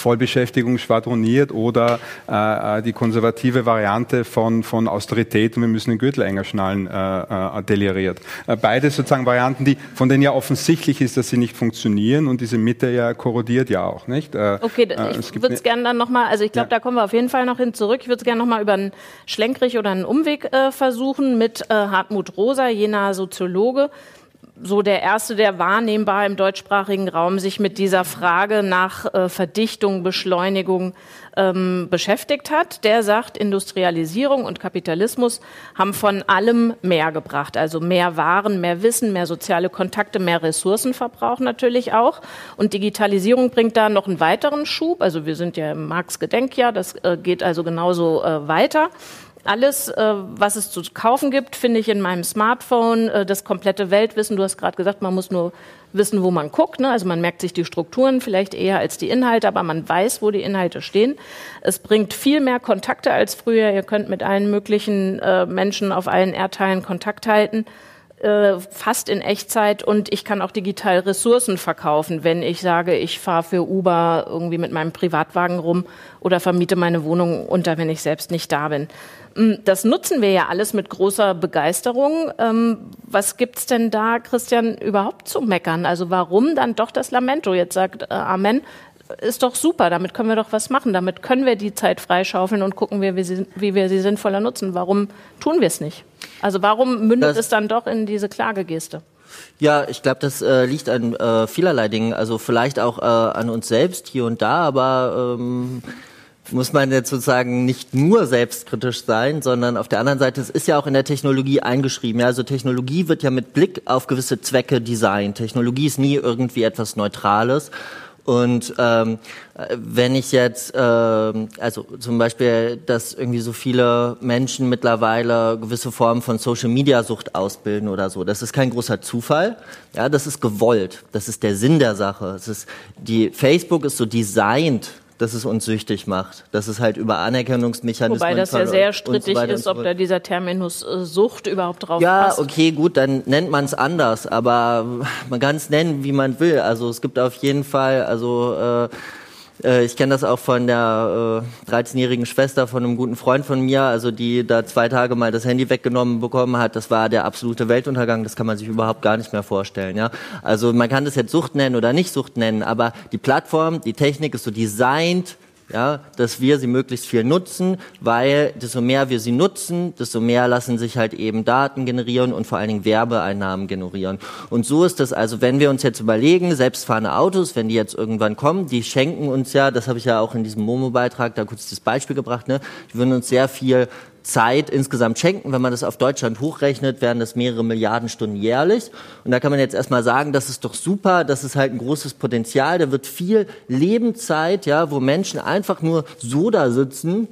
Vollbeschäftigung schwadroniert oder äh, äh, die konservative Variante von, von Austerität und wir müssen den Gürtel enger schnallen äh, äh, deliriert. Äh, beide sozusagen Varianten, die, von denen ja offensichtlich ist, dass sie nicht funktionieren und diese Mitte ja korrodiert ja auch, nicht? Äh, okay, ich würde es gerne dann nochmal, also ich glaube, ja. da kommen wir auf jeden Fall noch hin zurück. Ich würde es gerne nochmal über einen Schlenkrich oder einen Umweg versuchen mit Hartmut Rosa, jener Soziologe, so der erste, der wahrnehmbar im deutschsprachigen Raum sich mit dieser Frage nach äh, Verdichtung, Beschleunigung ähm, beschäftigt hat. Der sagt, Industrialisierung und Kapitalismus haben von allem mehr gebracht. Also mehr Waren, mehr Wissen, mehr soziale Kontakte, mehr Ressourcenverbrauch natürlich auch. Und Digitalisierung bringt da noch einen weiteren Schub. Also wir sind ja im Marx-Gedenkjahr, das äh, geht also genauso äh, weiter. Alles, äh, was es zu kaufen gibt, finde ich in meinem Smartphone. Äh, das komplette Weltwissen. Du hast gerade gesagt, man muss nur wissen, wo man guckt. Ne? Also man merkt sich die Strukturen vielleicht eher als die Inhalte, aber man weiß, wo die Inhalte stehen. Es bringt viel mehr Kontakte als früher. Ihr könnt mit allen möglichen äh, Menschen auf allen Erdteilen Kontakt halten äh, fast in Echtzeit und ich kann auch digital Ressourcen verkaufen, wenn ich sage, ich fahre für Uber irgendwie mit meinem Privatwagen rum oder vermiete meine Wohnung unter, wenn ich selbst nicht da bin. Mm, das nutzen wir ja alles mit großer Begeisterung. Ähm, was gibt's denn da, Christian, überhaupt zu meckern? Also warum dann doch das Lamento? Jetzt sagt äh, Amen, ist doch super, damit können wir doch was machen, damit können wir die Zeit freischaufeln und gucken, wie wir sie, wie wir sie sinnvoller nutzen. Warum tun wir es nicht? Also warum mündet das, es dann doch in diese Klagegeste? Ja, ich glaube, das äh, liegt an äh, vielerlei Dingen. Also vielleicht auch äh, an uns selbst hier und da, aber ähm, muss man jetzt sozusagen nicht nur selbstkritisch sein, sondern auf der anderen Seite, es ist ja auch in der Technologie eingeschrieben. Ja, also Technologie wird ja mit Blick auf gewisse Zwecke designt. Technologie ist nie irgendwie etwas Neutrales. Und ähm, wenn ich jetzt, äh, also zum Beispiel, dass irgendwie so viele Menschen mittlerweile gewisse Formen von Social-Media-Sucht ausbilden oder so, das ist kein großer Zufall. Ja, das ist gewollt. Das ist der Sinn der Sache. Es ist, die Facebook ist so designt dass es uns süchtig macht. Dass es halt über Anerkennungsmechanismen. Wobei das ja sehr strittig so ist, ob da dieser Terminus äh, Sucht überhaupt drauf ja, passt. Ja, okay, gut, dann nennt man es anders, aber man kann es nennen, wie man will. Also es gibt auf jeden Fall, also äh, äh, ich kenne das auch von der äh, 13-jährigen Schwester von einem guten Freund von mir, also die da zwei Tage mal das Handy weggenommen bekommen hat. Das war der absolute Weltuntergang. Das kann man sich überhaupt gar nicht mehr vorstellen. Ja, also man kann das jetzt Sucht nennen oder nicht Sucht nennen, aber die Plattform, die Technik ist so designt ja, dass wir sie möglichst viel nutzen, weil desto mehr wir sie nutzen, desto mehr lassen sich halt eben Daten generieren und vor allen Dingen Werbeeinnahmen generieren. Und so ist das also, wenn wir uns jetzt überlegen, selbstfahrende Autos, wenn die jetzt irgendwann kommen, die schenken uns ja, das habe ich ja auch in diesem Momo-Beitrag da kurz das Beispiel gebracht, ne, die würden uns sehr viel Zeit insgesamt schenken. Wenn man das auf Deutschland hochrechnet, wären das mehrere Milliarden Stunden jährlich. Und da kann man jetzt erstmal sagen, das ist doch super, das ist halt ein großes Potenzial. Da wird viel Lebenszeit, ja, wo Menschen einfach nur so da sitzen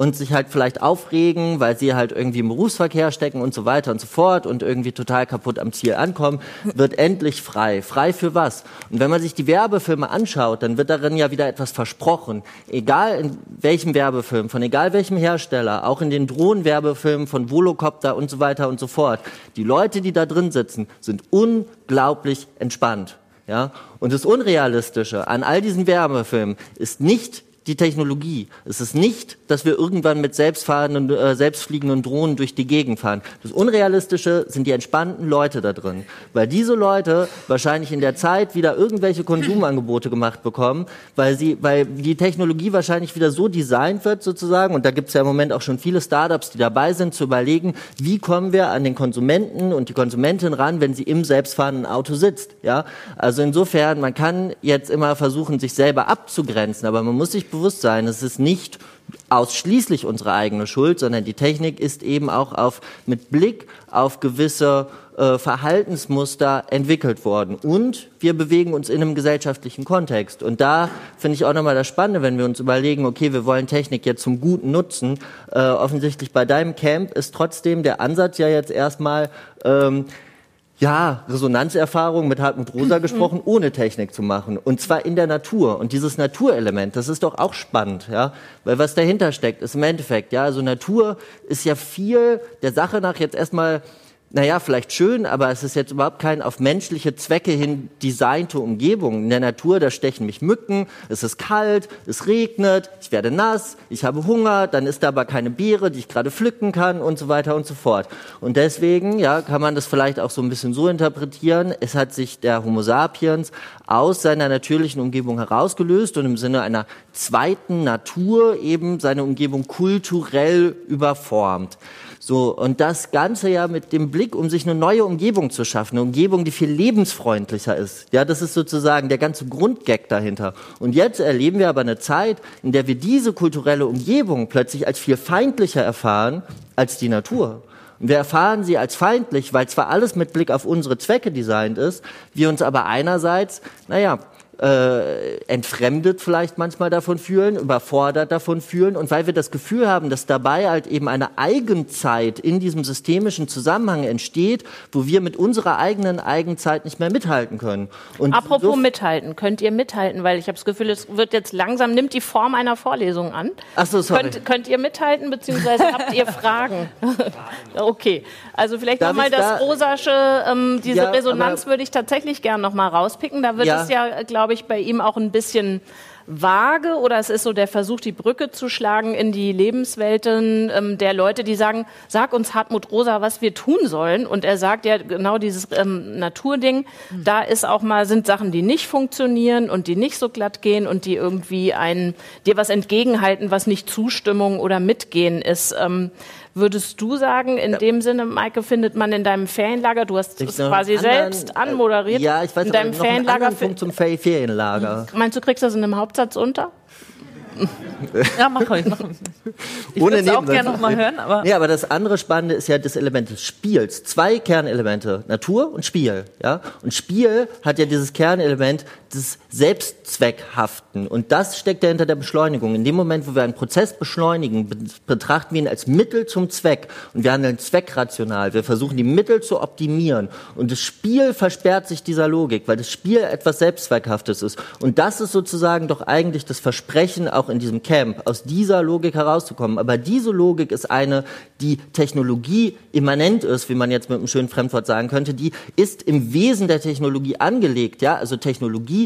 und sich halt vielleicht aufregen, weil sie halt irgendwie im Berufsverkehr stecken und so weiter und so fort und irgendwie total kaputt am Ziel ankommen, [laughs] wird endlich frei. Frei für was? Und wenn man sich die Werbefilme anschaut, dann wird darin ja wieder etwas versprochen. Egal in welchem Werbefilm, von egal welchem Hersteller, auch in den Drohnenwerbefilmen von Volocopter und so weiter und so fort. Die Leute, die da drin sitzen, sind unglaublich entspannt. Ja? Und das Unrealistische an all diesen Werbefilmen ist nicht die Technologie. Es ist nicht, dass wir irgendwann mit selbstfahrenden, äh, selbstfliegenden Drohnen durch die Gegend fahren. Das Unrealistische sind die entspannten Leute da drin. Weil diese Leute wahrscheinlich in der Zeit wieder irgendwelche Konsumangebote gemacht bekommen, weil sie, weil die Technologie wahrscheinlich wieder so designt wird sozusagen, und da gibt es ja im Moment auch schon viele Startups, die dabei sind, zu überlegen, wie kommen wir an den Konsumenten und die Konsumentin ran, wenn sie im selbstfahrenden Auto sitzt. Ja? Also insofern, man kann jetzt immer versuchen, sich selber abzugrenzen, aber man muss sich bewusst sein, es ist nicht ausschließlich unsere eigene Schuld, sondern die Technik ist eben auch auf, mit Blick auf gewisse äh, Verhaltensmuster entwickelt worden. Und wir bewegen uns in einem gesellschaftlichen Kontext. Und da finde ich auch nochmal das Spannende, wenn wir uns überlegen, okay, wir wollen Technik jetzt zum Guten nutzen. Äh, offensichtlich bei deinem Camp ist trotzdem der Ansatz ja jetzt erstmal, ähm, ja, Resonanzerfahrung mit Hartmut Rosa mhm. gesprochen, ohne Technik zu machen. Und zwar in der Natur. Und dieses Naturelement, das ist doch auch spannend, ja. Weil was dahinter steckt, ist im Endeffekt, ja, also Natur ist ja viel der Sache nach jetzt erstmal naja, vielleicht schön, aber es ist jetzt überhaupt kein auf menschliche Zwecke hin designte Umgebung. In der Natur, da stechen mich Mücken, es ist kalt, es regnet, ich werde nass, ich habe Hunger, dann ist da aber keine Beere, die ich gerade pflücken kann und so weiter und so fort. Und deswegen, ja, kann man das vielleicht auch so ein bisschen so interpretieren. Es hat sich der Homo sapiens aus seiner natürlichen Umgebung herausgelöst und im Sinne einer zweiten Natur eben seine Umgebung kulturell überformt. So, und das Ganze ja mit dem Blick, um sich eine neue Umgebung zu schaffen, eine Umgebung, die viel lebensfreundlicher ist. Ja, das ist sozusagen der ganze Grundgag dahinter. Und jetzt erleben wir aber eine Zeit, in der wir diese kulturelle Umgebung plötzlich als viel feindlicher erfahren als die Natur. Und wir erfahren sie als feindlich, weil zwar alles mit Blick auf unsere Zwecke designt ist, wir uns aber einerseits, naja, äh, entfremdet vielleicht manchmal davon fühlen, überfordert davon fühlen und weil wir das Gefühl haben, dass dabei halt eben eine Eigenzeit in diesem systemischen Zusammenhang entsteht, wo wir mit unserer eigenen Eigenzeit nicht mehr mithalten können. Und Apropos so mithalten, könnt ihr mithalten, weil ich habe das Gefühl, es wird jetzt langsam, nimmt die Form einer Vorlesung an. Ach so, sorry. Könnt, könnt ihr mithalten, beziehungsweise [laughs] habt ihr Fragen? [laughs] okay, also vielleicht nochmal das da, Rosasche, ähm, diese ja, Resonanz würde ich tatsächlich gerne nochmal rauspicken. Da wird ja. es ja, glaube ich, bei ihm auch ein bisschen vage oder es ist so der Versuch, die Brücke zu schlagen in die Lebenswelten ähm, der Leute, die sagen, sag uns Hartmut Rosa, was wir tun sollen. Und er sagt ja genau dieses ähm, Naturding, mhm. da ist auch mal, sind Sachen, die nicht funktionieren und die nicht so glatt gehen und die irgendwie ein, dir was entgegenhalten, was nicht Zustimmung oder Mitgehen ist. Ähm, Würdest du sagen, in ja. dem Sinne, Maike, findet man in deinem Ferienlager, du hast es quasi anderen, selbst anmoderiert, ja, ich weiß, in deinem noch Ferienlager. Einen Punkt zum Ferienlager. Meinst du, kriegst das in einem Hauptsatz unter? Ja, mach ruhig. Mach. Ich würde es auch gerne noch mal hören. Aber nee, aber das andere Spannende ist ja das Element des Spiels. Zwei Kernelemente, Natur und Spiel. Ja? Und Spiel hat ja dieses Kernelement des Selbstzweckhaften. Und das steckt ja hinter der Beschleunigung. In dem Moment, wo wir einen Prozess beschleunigen, betrachten wir ihn als Mittel zum Zweck. Und wir handeln zweckrational. Wir versuchen, die Mittel zu optimieren. Und das Spiel versperrt sich dieser Logik, weil das Spiel etwas Selbstzweckhaftes ist. Und das ist sozusagen doch eigentlich das Versprechen auch in diesem Camp, aus dieser Logik herauszukommen. Aber diese Logik ist eine, die Technologie immanent ist, wie man jetzt mit einem schönen Fremdwort sagen könnte, die ist im Wesen der Technologie angelegt, ja, also Technologie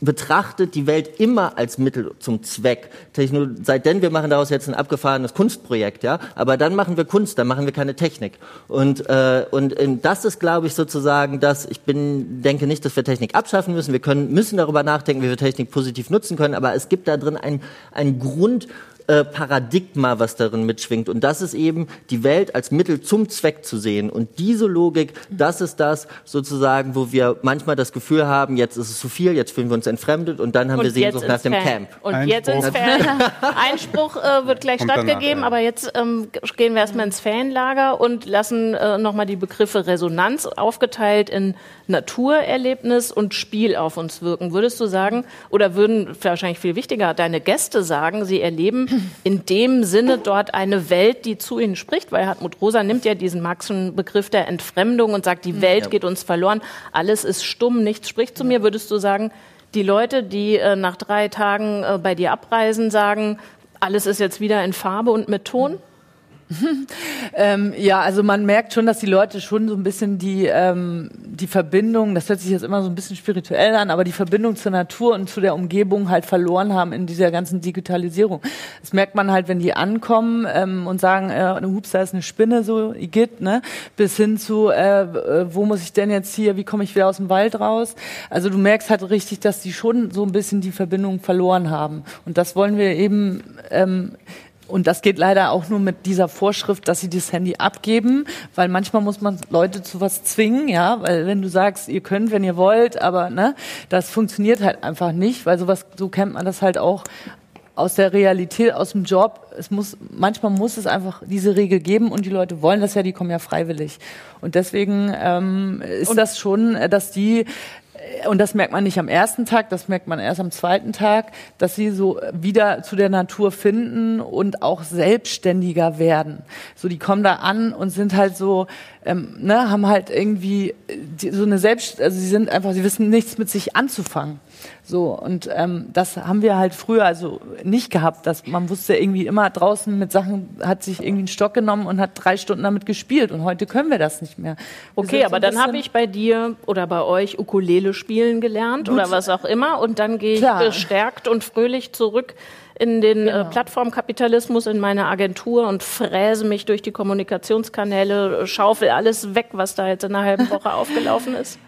betrachtet die Welt immer als Mittel zum Zweck. Techno seitdem wir machen daraus jetzt ein abgefahrenes Kunstprojekt, ja, aber dann machen wir Kunst, dann machen wir keine Technik. Und äh, und äh, das ist, glaube ich, sozusagen, dass ich bin denke nicht, dass wir Technik abschaffen müssen. Wir können müssen darüber nachdenken, wie wir Technik positiv nutzen können, aber es gibt da drin ein ein Grund äh, Paradigma, was darin mitschwingt. Und das ist eben die Welt als Mittel zum Zweck zu sehen. Und diese Logik, das ist das sozusagen, wo wir manchmal das Gefühl haben, jetzt ist es zu viel, jetzt fühlen wir uns entfremd und dann haben und wir Sehnsucht nach dem Fan. Camp. Und Einspruch. jetzt ins Fan. [laughs] Einspruch äh, wird gleich Kommt stattgegeben, danach, ja. aber jetzt ähm, gehen wir erstmal ins Fanlager und lassen äh, nochmal die Begriffe Resonanz aufgeteilt in Naturerlebnis und Spiel auf uns wirken. Würdest du sagen, oder würden wahrscheinlich viel wichtiger deine Gäste sagen, sie erleben in dem Sinne dort eine Welt, die zu ihnen spricht? Weil Hartmut Rosa nimmt ja diesen Marxischen Begriff der Entfremdung und sagt, die hm, Welt ja. geht uns verloren, alles ist stumm, nichts spricht zu mir. Würdest du sagen, die Leute, die äh, nach drei Tagen äh, bei dir abreisen, sagen, alles ist jetzt wieder in Farbe und mit Ton? Ähm, ja, also man merkt schon, dass die Leute schon so ein bisschen die, ähm, die Verbindung, das hört sich jetzt immer so ein bisschen spirituell an, aber die Verbindung zur Natur und zu der Umgebung halt verloren haben in dieser ganzen Digitalisierung. Das merkt man halt, wenn die ankommen ähm, und sagen, äh, hups, da ist eine Spinne, so Igitt, ne? bis hin zu, äh, äh, wo muss ich denn jetzt hier, wie komme ich wieder aus dem Wald raus? Also du merkst halt richtig, dass die schon so ein bisschen die Verbindung verloren haben. Und das wollen wir eben ähm, und das geht leider auch nur mit dieser Vorschrift, dass sie das Handy abgeben, weil manchmal muss man Leute zu was zwingen, ja, weil wenn du sagst, ihr könnt, wenn ihr wollt, aber ne, das funktioniert halt einfach nicht, weil sowas, so kennt man das halt auch aus der Realität, aus dem Job. Es muss, manchmal muss es einfach diese Regel geben und die Leute wollen das ja, die kommen ja freiwillig. Und deswegen ähm, ist und das schon, dass die und das merkt man nicht am ersten Tag, das merkt man erst am zweiten Tag, dass sie so wieder zu der Natur finden und auch selbstständiger werden. So, die kommen da an und sind halt so, ähm, ne, haben halt irgendwie die, so eine Selbst, also sie sind einfach, sie wissen nichts mit sich anzufangen. So, und ähm, das haben wir halt früher also nicht gehabt, dass man wusste irgendwie immer draußen mit Sachen, hat sich irgendwie einen Stock genommen und hat drei Stunden damit gespielt und heute können wir das nicht mehr. Okay, aber so dann habe ich bei dir oder bei euch Ukulele spielen gelernt Gut. oder was auch immer und dann gehe ich Klar. gestärkt und fröhlich zurück in den äh, genau. äh, Plattformkapitalismus, in meine Agentur und fräse mich durch die Kommunikationskanäle, schaufel alles weg, was da jetzt in einer halben Woche [laughs] aufgelaufen ist?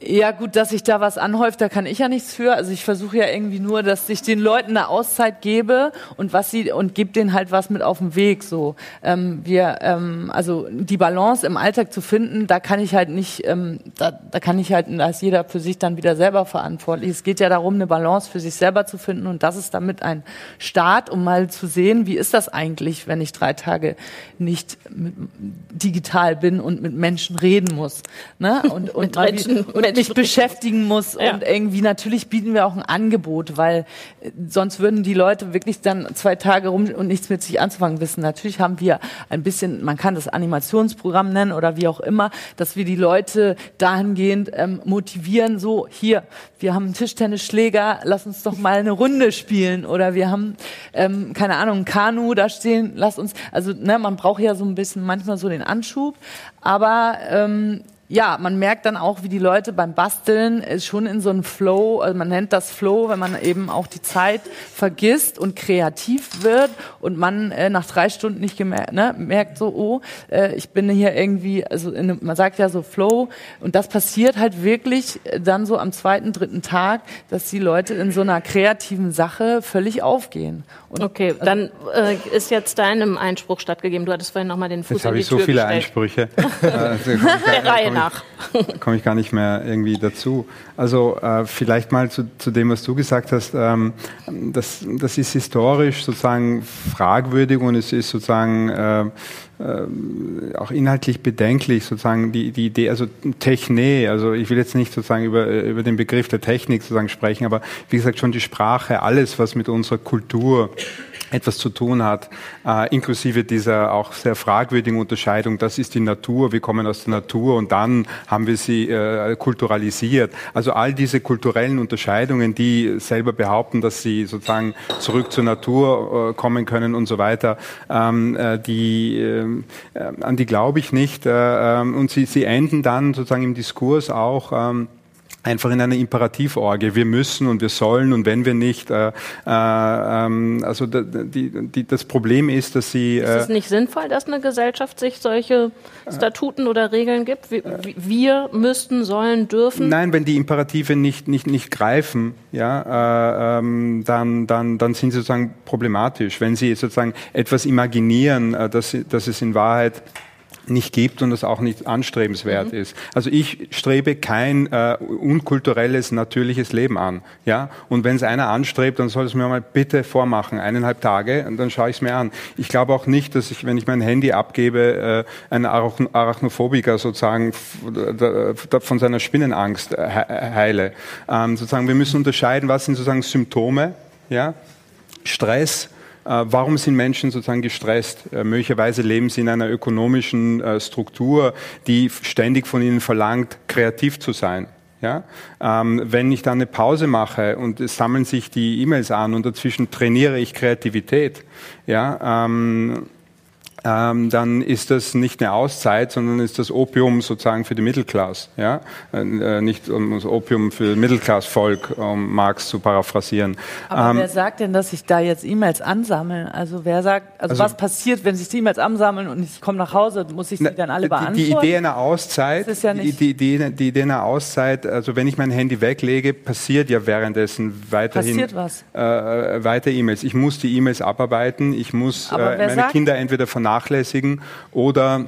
Ja, gut, dass sich da was anhäuft, da kann ich ja nichts für. Also ich versuche ja irgendwie nur, dass ich den Leuten eine Auszeit gebe und was sie und gebe denen halt was mit auf den Weg. So, ähm, wir, ähm, also die Balance im Alltag zu finden, da kann ich halt nicht, ähm, da, da kann ich halt, da ist jeder für sich dann wieder selber verantwortlich. Es geht ja darum, eine Balance für sich selber zu finden und das ist damit ein Start, um mal zu sehen, wie ist das eigentlich, wenn ich drei Tage nicht digital bin und mit Menschen reden muss, ne? Und, und mit Menschen, mich beschäftigen muss. Ja. Und irgendwie natürlich bieten wir auch ein Angebot, weil äh, sonst würden die Leute wirklich dann zwei Tage rum und nichts mit sich anzufangen wissen. Natürlich haben wir ein bisschen, man kann das Animationsprogramm nennen oder wie auch immer, dass wir die Leute dahingehend ähm, motivieren, so hier, wir haben einen Tischtennisschläger, lass uns doch mal eine Runde spielen oder wir haben, ähm, keine Ahnung, ein Kanu da stehen, lass uns, also ne, man braucht ja so ein bisschen manchmal so den Anschub, aber ähm, ja, man merkt dann auch, wie die Leute beim Basteln ist schon in so einem Flow, also man nennt das Flow, wenn man eben auch die Zeit vergisst und kreativ wird und man äh, nach drei Stunden nicht gemerkt, ne, merkt so, oh, äh, ich bin hier irgendwie, also in, man sagt ja so Flow und das passiert halt wirklich dann so am zweiten, dritten Tag, dass die Leute in so einer kreativen Sache völlig aufgehen. Und okay, also, dann äh, ist jetzt deinem Einspruch stattgegeben. Du hattest vorhin nochmal den Fuß jetzt in die Tür Jetzt habe ich so viele gestellt. Einsprüche. also, Der Reihe nach. [laughs] Komme ich gar nicht mehr irgendwie dazu. Also äh, vielleicht mal zu, zu, dem, was du gesagt hast. Ähm, das, das ist historisch sozusagen fragwürdig und es ist sozusagen äh, äh, auch inhaltlich bedenklich, sozusagen die, die Idee, also Techne, also ich will jetzt nicht sozusagen über, über den Begriff der Technik sozusagen sprechen, aber wie gesagt schon die Sprache, alles, was mit unserer Kultur etwas zu tun hat, äh, inklusive dieser auch sehr fragwürdigen Unterscheidung, das ist die Natur, wir kommen aus der Natur und dann haben wir sie äh, kulturalisiert. Also all diese kulturellen Unterscheidungen, die selber behaupten, dass sie sozusagen zurück zur Natur äh, kommen können und so weiter, ähm, äh, die, äh, an die glaube ich nicht. Äh, ähm, und sie, sie enden dann sozusagen im Diskurs auch, ähm, einfach in einer Imperativ-Orgie. Wir müssen und wir sollen und wenn wir nicht. Äh, äh, ähm, also die, die, das Problem ist, dass sie. Äh, ist es nicht sinnvoll, dass eine Gesellschaft sich solche Statuten oder Regeln gibt? Wir, wir müssten, sollen, dürfen? Nein, wenn die Imperative nicht, nicht, nicht greifen, ja, äh, ähm, dann, dann, dann sind sie sozusagen problematisch. Wenn sie sozusagen etwas imaginieren, äh, dass, dass es in Wahrheit nicht gibt und das auch nicht anstrebenswert mhm. ist. Also ich strebe kein äh, unkulturelles, natürliches Leben an. Ja? Und wenn es einer anstrebt, dann soll es mir mal bitte vormachen, eineinhalb Tage, und dann schaue ich es mir an. Ich glaube auch nicht, dass ich, wenn ich mein Handy abgebe, äh, ein Arachnophobiker sozusagen von seiner Spinnenangst heile. Ähm, sozusagen, wir müssen unterscheiden, was sind sozusagen Symptome, ja? Stress, warum sind Menschen sozusagen gestresst? Äh, möglicherweise leben sie in einer ökonomischen äh, Struktur, die ständig von ihnen verlangt, kreativ zu sein. Ja? Ähm, wenn ich dann eine Pause mache und es sammeln sich die E-Mails an und dazwischen trainiere ich Kreativität, ja, ähm, ähm, dann ist das nicht eine Auszeit, sondern ist das Opium sozusagen für die Mittelklasse. Ja? Äh, nicht um das Opium für Mittelklassvolk, um Marx zu paraphrasieren. Aber ähm, wer sagt denn, dass sich da jetzt E-Mails ansammeln? Also wer sagt, also, also was passiert, wenn sich die E-Mails ansammeln und ich komme nach Hause, muss ich sie dann alle beantworten? Die, die Idee einer Auszeit, ja die, die, Idee, die Idee einer Auszeit, also wenn ich mein Handy weglege, passiert ja währenddessen weiterhin? Äh, weiter E-Mails. Ich muss die E-Mails abarbeiten, ich muss äh, meine Kinder entweder vernachlässigen vernachlässigen oder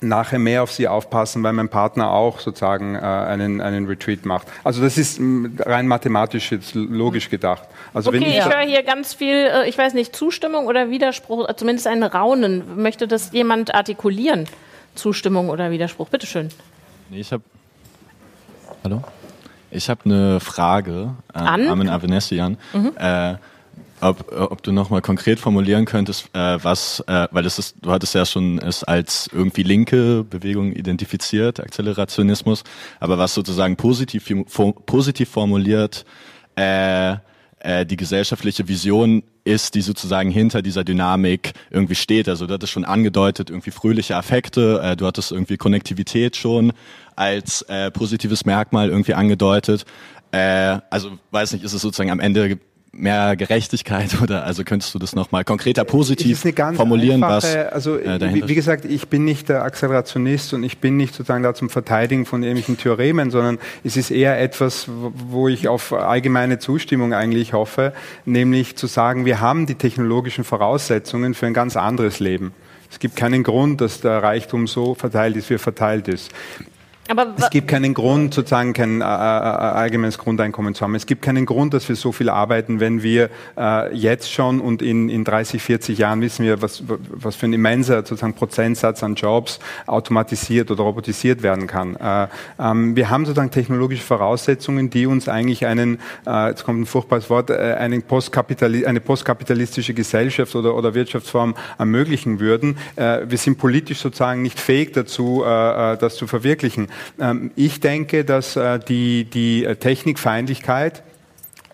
nachher mehr auf sie aufpassen, weil mein Partner auch sozusagen äh, einen, einen Retreat macht. Also das ist rein mathematisch jetzt logisch gedacht. Also okay, wenn ich, ich höre hier ganz viel, äh, ich weiß nicht, Zustimmung oder Widerspruch, zumindest ein Raunen. Möchte das jemand artikulieren? Zustimmung oder Widerspruch? Bitteschön. Nee, ich habe Hallo? Ich habe eine Frage äh, an Armin Avenessian. Mhm. Äh, ob, ob du nochmal konkret formulieren könntest, äh, was, äh, weil es ist, du hattest ja schon es als irgendwie linke Bewegung identifiziert, Akzelerationismus, aber was sozusagen positiv, positiv formuliert, äh, äh, die gesellschaftliche Vision ist, die sozusagen hinter dieser Dynamik irgendwie steht. Also du hattest schon angedeutet, irgendwie fröhliche Affekte, äh, du hattest irgendwie Konnektivität schon als äh, positives Merkmal irgendwie angedeutet. Äh, also weiß nicht, ist es sozusagen am Ende mehr Gerechtigkeit oder also könntest du das nochmal konkreter positiv formulieren, einfache, was also äh, wie, wie, gesagt, ich bin nicht der Accelerationist und ich bin nicht sozusagen da zum Verteidigen von irgendwelchen Theoremen, sondern es ist eher etwas, wo ich auf allgemeine Zustimmung eigentlich hoffe, nämlich zu sagen, wir haben die technologischen Voraussetzungen für ein ganz anderes Leben. Es gibt keinen Grund, dass der Reichtum so verteilt ist, wie er verteilt ist. Aber es gibt keinen Grund, sozusagen kein äh, äh, allgemeines Grundeinkommen zu haben. Es gibt keinen Grund, dass wir so viel arbeiten, wenn wir äh, jetzt schon und in, in 30, 40 Jahren wissen wir, was, was für ein immenser sozusagen Prozentsatz an Jobs automatisiert oder robotisiert werden kann. Äh, ähm, wir haben sozusagen technologische Voraussetzungen, die uns eigentlich einen, äh, jetzt kommt ein furchtbares Wort, äh, einen Postkapitali eine postkapitalistische Gesellschaft oder, oder Wirtschaftsform ermöglichen würden. Äh, wir sind politisch sozusagen nicht fähig dazu, äh, das zu verwirklichen. Ähm, ich denke, dass äh, die, die äh, Technikfeindlichkeit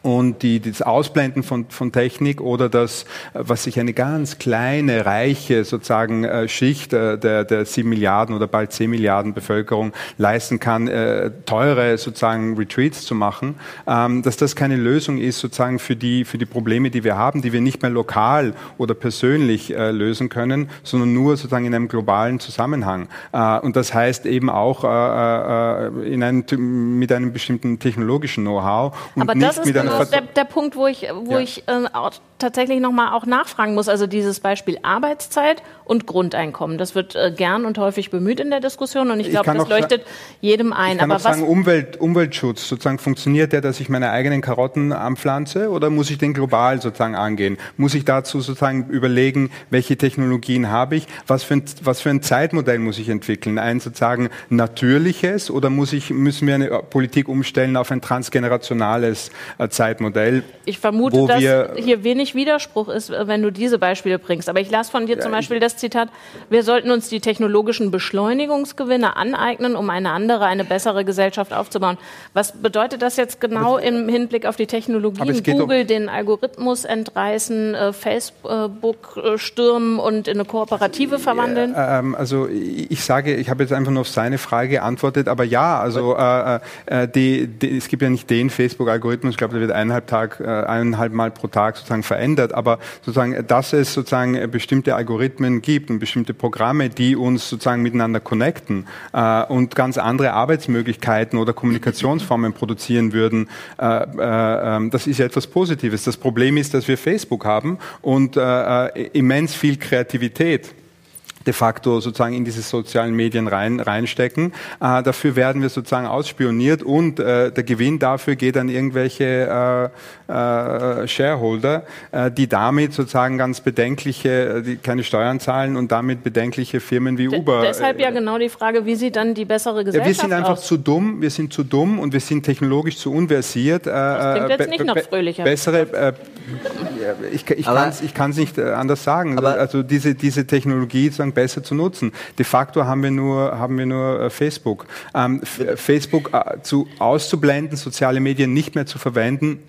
und die, das Ausblenden von, von Technik oder das, was sich eine ganz kleine, reiche sozusagen äh, Schicht äh, der, der sieben Milliarden oder bald zehn Milliarden Bevölkerung leisten kann, äh, teure sozusagen Retreats zu machen, ähm, dass das keine Lösung ist sozusagen für die, für die Probleme, die wir haben, die wir nicht mehr lokal oder persönlich lösen können, sondern nur sozusagen in einem globalen Zusammenhang. Und das heißt eben auch in einem, mit einem bestimmten technologischen Know-how und Aber nicht mit einer genau der, der, Punkt, wo ich, wo ja. ich äh, tatsächlich nochmal auch nachfragen muss. Also dieses Beispiel Arbeitszeit und Grundeinkommen. Das wird äh, gern und häufig bemüht in der Diskussion und ich glaube, das leuchtet jedem ein. Ich kann Aber auch was sagen, Umwelt, Umweltschutz sozusagen funktioniert der, dass ich meine eigenen Karotten anpflanze oder muss ich den global sozusagen angehen? Muss ich dazu sozusagen überlegen, welche Technologien habe ich? Was für ein, was für ein Zeitmodell muss ich entwickeln? Ein sozusagen natürliches oder muss ich, müssen wir eine Politik umstellen auf ein transgenerationales äh, Zeitmodell? Ich vermute, dass hier wenig Widerspruch ist, wenn du diese Beispiele bringst. Aber ich las von dir ja, zum Beispiel das Zitat, wir sollten uns die technologischen Beschleunigungsgewinne aneignen, um eine andere, eine bessere Gesellschaft aufzubauen. Was bedeutet das jetzt genau im Hinblick auf die Technologien? Google um den Algorithmus entreißen, äh, Facebook äh, stürmen und in eine Kooperative verwandeln? Ja, ähm, also ich sage, ich habe jetzt einfach nur auf seine Frage geantwortet, aber ja, also äh, äh, die, die, es gibt ja nicht den Facebook-Algorithmus, ich glaube, der wird eineinhalb Tag, äh, eineinhalb Mal pro Tag sozusagen verändert, aber sozusagen, dass es sozusagen bestimmte Algorithmen gibt und bestimmte Programme, die uns sozusagen miteinander connecten äh, und ganz andere Arbeitsmöglichkeiten oder Kommunikationsformen produzieren würden, äh, äh, ähm, das ist ja etwas Positives. Das Problem ist, dass wir Facebook haben und äh, äh, immens viel Kreativität de facto sozusagen in diese sozialen Medien rein, reinstecken. Äh, dafür werden wir sozusagen ausspioniert und äh, der Gewinn dafür geht an irgendwelche äh, äh, Shareholder, äh, die damit sozusagen ganz bedenkliche, die keine Steuern zahlen und damit bedenkliche Firmen wie Uber. De deshalb ja genau die Frage, wie sieht dann die bessere Gesellschaft aus? Ja, wir sind einfach aus? zu dumm, wir sind zu dumm und wir sind technologisch zu unversiert. Äh, das klingt jetzt nicht noch fröhlicher. Bessere, ich, ich kann es nicht anders sagen. also diese, diese Technologie sozusagen besser zu nutzen. De facto haben wir nur, haben wir nur äh, Facebook. Ähm, Facebook äh, zu, auszublenden, soziale Medien nicht mehr zu verwenden,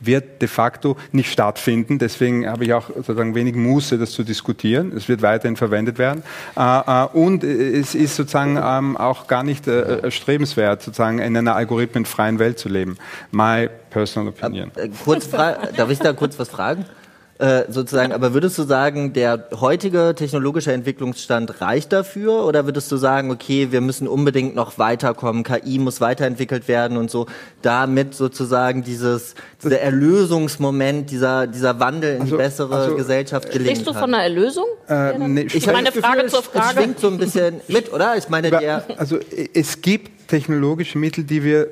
wird de facto nicht stattfinden. Deswegen habe ich auch sozusagen wenig Muße, das zu diskutieren. Es wird weiterhin verwendet werden. Äh, äh, und es ist sozusagen ähm, auch gar nicht äh, erstrebenswert, sozusagen in einer algorithmenfreien Welt zu leben. My personal opinion. Kurz darf ich da kurz was fragen? Äh, sozusagen, aber würdest du sagen, der heutige technologische Entwicklungsstand reicht dafür? Oder würdest du sagen, okay, wir müssen unbedingt noch weiterkommen, KI muss weiterentwickelt werden und so, damit sozusagen dieses, dieser Erlösungsmoment, dieser, dieser Wandel in also, die bessere also, Gesellschaft gelingen Sprichst du von einer Erlösung? Äh, nee, ich meine Frage Gefühl, zur Frage. Es schwingt so ein bisschen [laughs] mit, oder? Ich meine, der also es gibt technologische Mittel, die wir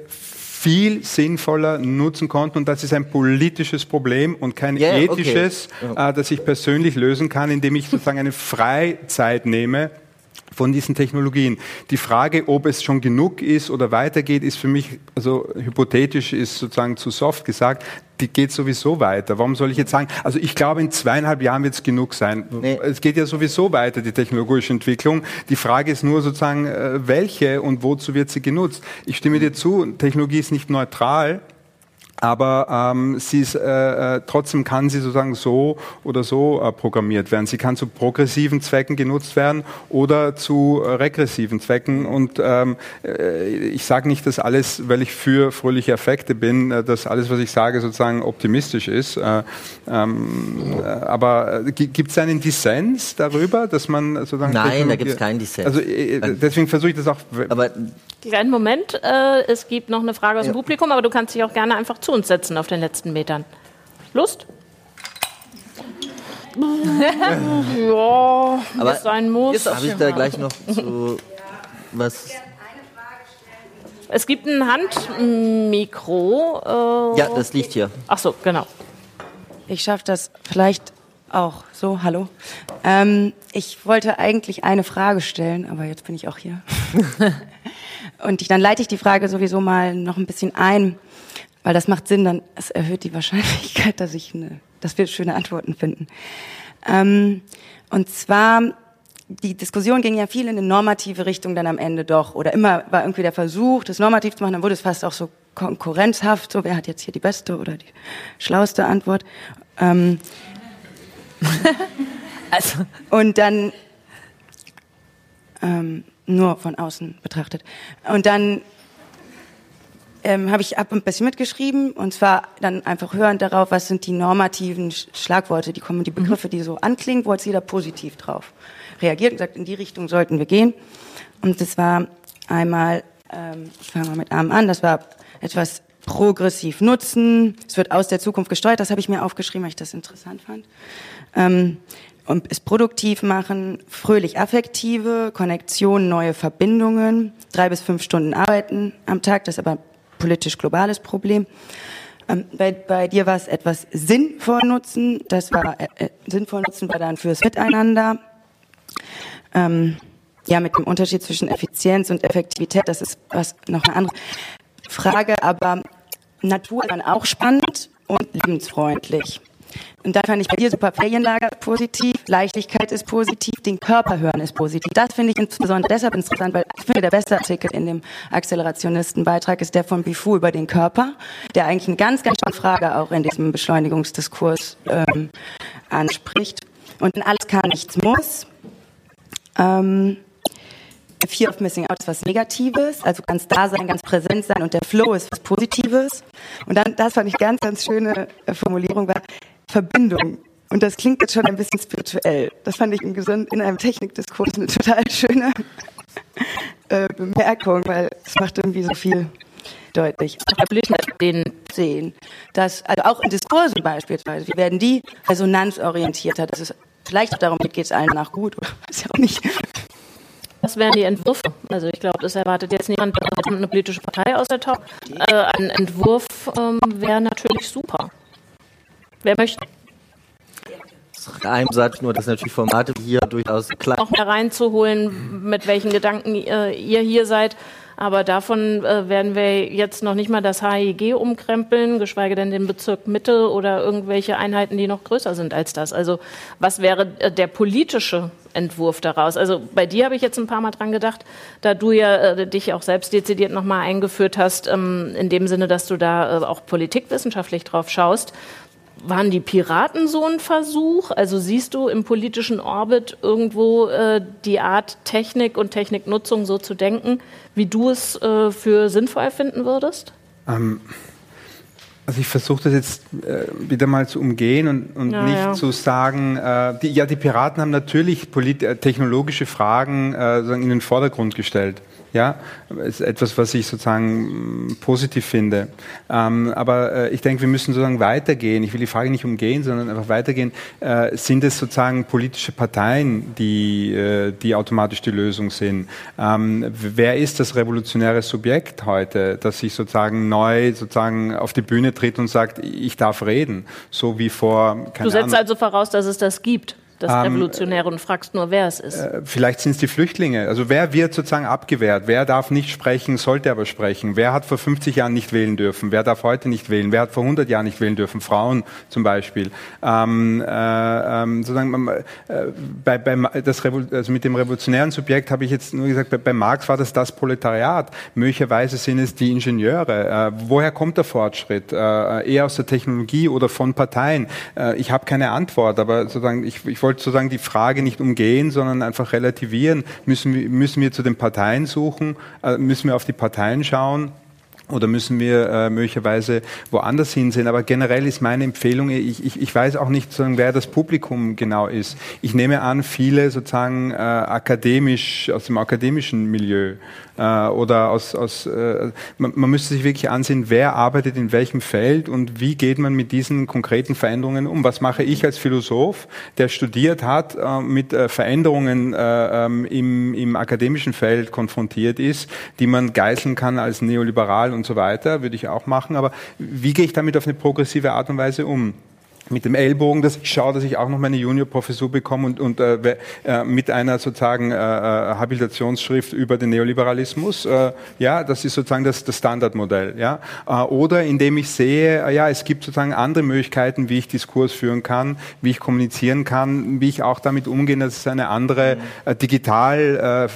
viel sinnvoller nutzen konnten. Und das ist ein politisches Problem und kein yeah, ethisches, okay. äh, das ich persönlich lösen kann, indem ich sozusagen eine Freizeit nehme von diesen Technologien. Die Frage, ob es schon genug ist oder weitergeht, ist für mich, also hypothetisch ist sozusagen zu soft gesagt, die geht sowieso weiter. Warum soll ich jetzt sagen, also ich glaube, in zweieinhalb Jahren wird es genug sein. Nee. Es geht ja sowieso weiter, die technologische Entwicklung. Die Frage ist nur sozusagen, äh, welche und wozu wird sie genutzt. Ich stimme dir zu, Technologie ist nicht neutral, aber ähm, sie ist, äh, äh, trotzdem kann sie sozusagen so oder so äh, programmiert werden. Sie kann zu progressiven Zwecken genutzt werden oder zu äh, regressiven Zwecken. Und ähm, äh, ich sage nicht, dass alles, weil ich für fröhliche Effekte bin, dass alles, was ich sage, sozusagen optimistisch ist. Äh, ähm, äh, aber äh, gibt es einen Dissens darüber, dass man sozusagen... Nein, da gibt es keinen Dissens. Also äh, deswegen versuche ich das auch... Aber Kleinen Moment, äh, es gibt noch eine Frage aus dem Publikum, aber du kannst dich auch gerne einfach zu uns setzen auf den letzten Metern. Lust? [laughs] ja, aber sein muss. Habe ich da gleich noch zu was? Es gibt ein Handmikro. Äh, ja, das liegt hier. Ach so, genau. Ich schaffe das vielleicht auch so. Hallo. Ähm, ich wollte eigentlich eine Frage stellen, aber jetzt bin ich auch hier. [laughs] Und ich, dann leite ich die Frage sowieso mal noch ein bisschen ein, weil das macht Sinn. Dann es erhöht die Wahrscheinlichkeit, [laughs] dass ich eine, dass wir schöne Antworten finden. Ähm, und zwar die Diskussion ging ja viel in eine normative Richtung dann am Ende doch. Oder immer war irgendwie der Versuch, das normativ zu machen, dann wurde es fast auch so konkurrenzhaft, so wer hat jetzt hier die beste oder die schlauste Antwort. Ähm, [laughs] also. Und dann ähm, nur von außen betrachtet. Und dann ähm, habe ich ab ein bisschen mitgeschrieben und zwar dann einfach hören darauf, was sind die normativen Schlagworte, die kommen, die mhm. Begriffe, die so anklingen, wo jetzt jeder positiv drauf reagiert und sagt, in die Richtung sollten wir gehen. Und das war einmal, ähm, ich fange mal mit Arm an, das war etwas progressiv nutzen, es wird aus der Zukunft gesteuert, das habe ich mir aufgeschrieben, weil ich das interessant fand. Ähm, und es produktiv machen, fröhlich affektive, Konnektion, neue Verbindungen, drei bis fünf Stunden arbeiten am Tag, das aber politisch globales Problem. Ähm, bei, bei dir war es etwas sinnvoll nutzen, das war äh, äh, sinnvoll nutzen war dann fürs Miteinander. Ähm, ja, mit dem Unterschied zwischen Effizienz und Effektivität, das ist was noch eine andere Frage, aber Natur dann auch spannend und lebensfreundlich. Und da fand ich bei dir super Ferienlager positiv, Leichtigkeit ist positiv, den Körper hören ist positiv. Das finde ich insbesondere deshalb interessant, weil ich finde, der beste Artikel in dem Akzelerationisten-Beitrag ist der von Bifu über den Körper, der eigentlich eine ganz, ganz spannende Frage auch in diesem Beschleunigungsdiskurs ähm, anspricht. Und alles kann, nichts muss. Ähm, Fear of Missing Out ist was Negatives, also ganz da sein, ganz präsent sein und der Flow ist was Positives. Und dann, das fand ich ganz, ganz schöne äh, Formulierung, war Verbindung. Und das klingt jetzt schon ein bisschen spirituell. Das fand ich in, in einem Technikdiskurs eine total schöne äh, Bemerkung, weil es macht irgendwie so viel deutlich. Den sehen, dass, also auch in Diskursen beispielsweise, wie werden die resonanzorientierter, dass es vielleicht auch darum geht, geht es allen nach gut oder ja auch nicht. Was wären die Entwürfe? Also ich glaube, das erwartet jetzt niemand, da kommt eine politische Partei aus der Top. Äh, ein Entwurf ähm, wäre natürlich super. Wer möchte? Einem Satz nur, dass natürlich Formate hier durchaus klar. Noch mehr reinzuholen, mit welchen Gedanken äh, ihr hier seid. Aber davon äh, werden wir jetzt noch nicht mal das HIG umkrempeln, geschweige denn den Bezirk Mitte oder irgendwelche Einheiten, die noch größer sind als das. Also was wäre äh, der politische Entwurf daraus? Also bei dir habe ich jetzt ein paar Mal dran gedacht, da du ja äh, dich auch selbst dezidiert nochmal eingeführt hast, ähm, in dem Sinne, dass du da äh, auch politikwissenschaftlich drauf schaust. Waren die Piraten so ein Versuch? Also siehst du im politischen Orbit irgendwo äh, die Art Technik und Techniknutzung so zu denken, wie du es äh, für sinnvoll finden würdest? Ähm, also ich versuche das jetzt äh, wieder mal zu umgehen und, und ja, nicht ja. zu sagen, äh, die, ja, die Piraten haben natürlich äh, technologische Fragen äh, in den Vordergrund gestellt. Ja, ist etwas, was ich sozusagen mm, positiv finde. Ähm, aber äh, ich denke, wir müssen sozusagen weitergehen. Ich will die Frage nicht umgehen, sondern einfach weitergehen. Äh, sind es sozusagen politische Parteien, die, äh, die automatisch die Lösung sind? Ähm, wer ist das revolutionäre Subjekt heute, das sich sozusagen neu sozusagen auf die Bühne tritt und sagt, ich darf reden, so wie vor. du setzt Ahnung, also voraus, dass es das gibt das ähm, Revolutionäre und fragst nur, wer es ist. Äh, vielleicht sind es die Flüchtlinge. Also wer wird sozusagen abgewehrt? Wer darf nicht sprechen, sollte aber sprechen? Wer hat vor 50 Jahren nicht wählen dürfen? Wer darf heute nicht wählen? Wer hat vor 100 Jahren nicht wählen dürfen? Frauen zum Beispiel. Ähm, äh, ähm, sozusagen, äh, bei, bei, das also mit dem revolutionären Subjekt habe ich jetzt nur gesagt, bei, bei, Marx war das das Proletariat. Möglicherweise sind es die Ingenieure. Äh, woher kommt der Fortschritt? Äh, eher aus der Technologie oder von Parteien? Äh, ich habe keine Antwort, aber sozusagen ich, ich wollte sozusagen die Frage nicht umgehen, sondern einfach relativieren. Müssen wir, müssen wir zu den Parteien suchen? Äh, müssen wir auf die Parteien schauen? Oder müssen wir äh, möglicherweise woanders hinsehen? Aber generell ist meine Empfehlung, ich, ich, ich weiß auch nicht, sozusagen, wer das Publikum genau ist. Ich nehme an, viele sozusagen äh, akademisch, aus dem akademischen Milieu äh, oder aus, aus äh, man, man müsste sich wirklich ansehen, wer arbeitet in welchem Feld und wie geht man mit diesen konkreten Veränderungen um. Was mache ich als Philosoph, der studiert hat, äh, mit äh, Veränderungen äh, ähm, im, im akademischen Feld konfrontiert ist, die man geißeln kann als neoliberal und so weiter, würde ich auch machen. Aber wie gehe ich damit auf eine progressive Art und Weise um? Mit dem Ellbogen, dass ich schaue, dass ich auch noch meine Juniorprofessur bekomme und, und äh, äh, mit einer sozusagen äh, äh, Habilitationsschrift über den Neoliberalismus. Äh, ja, das ist sozusagen das, das Standardmodell. Ja, äh, oder indem ich sehe, ja, es gibt sozusagen andere Möglichkeiten, wie ich Diskurs führen kann, wie ich kommunizieren kann, wie ich auch damit umgehe, dass es eine andere digital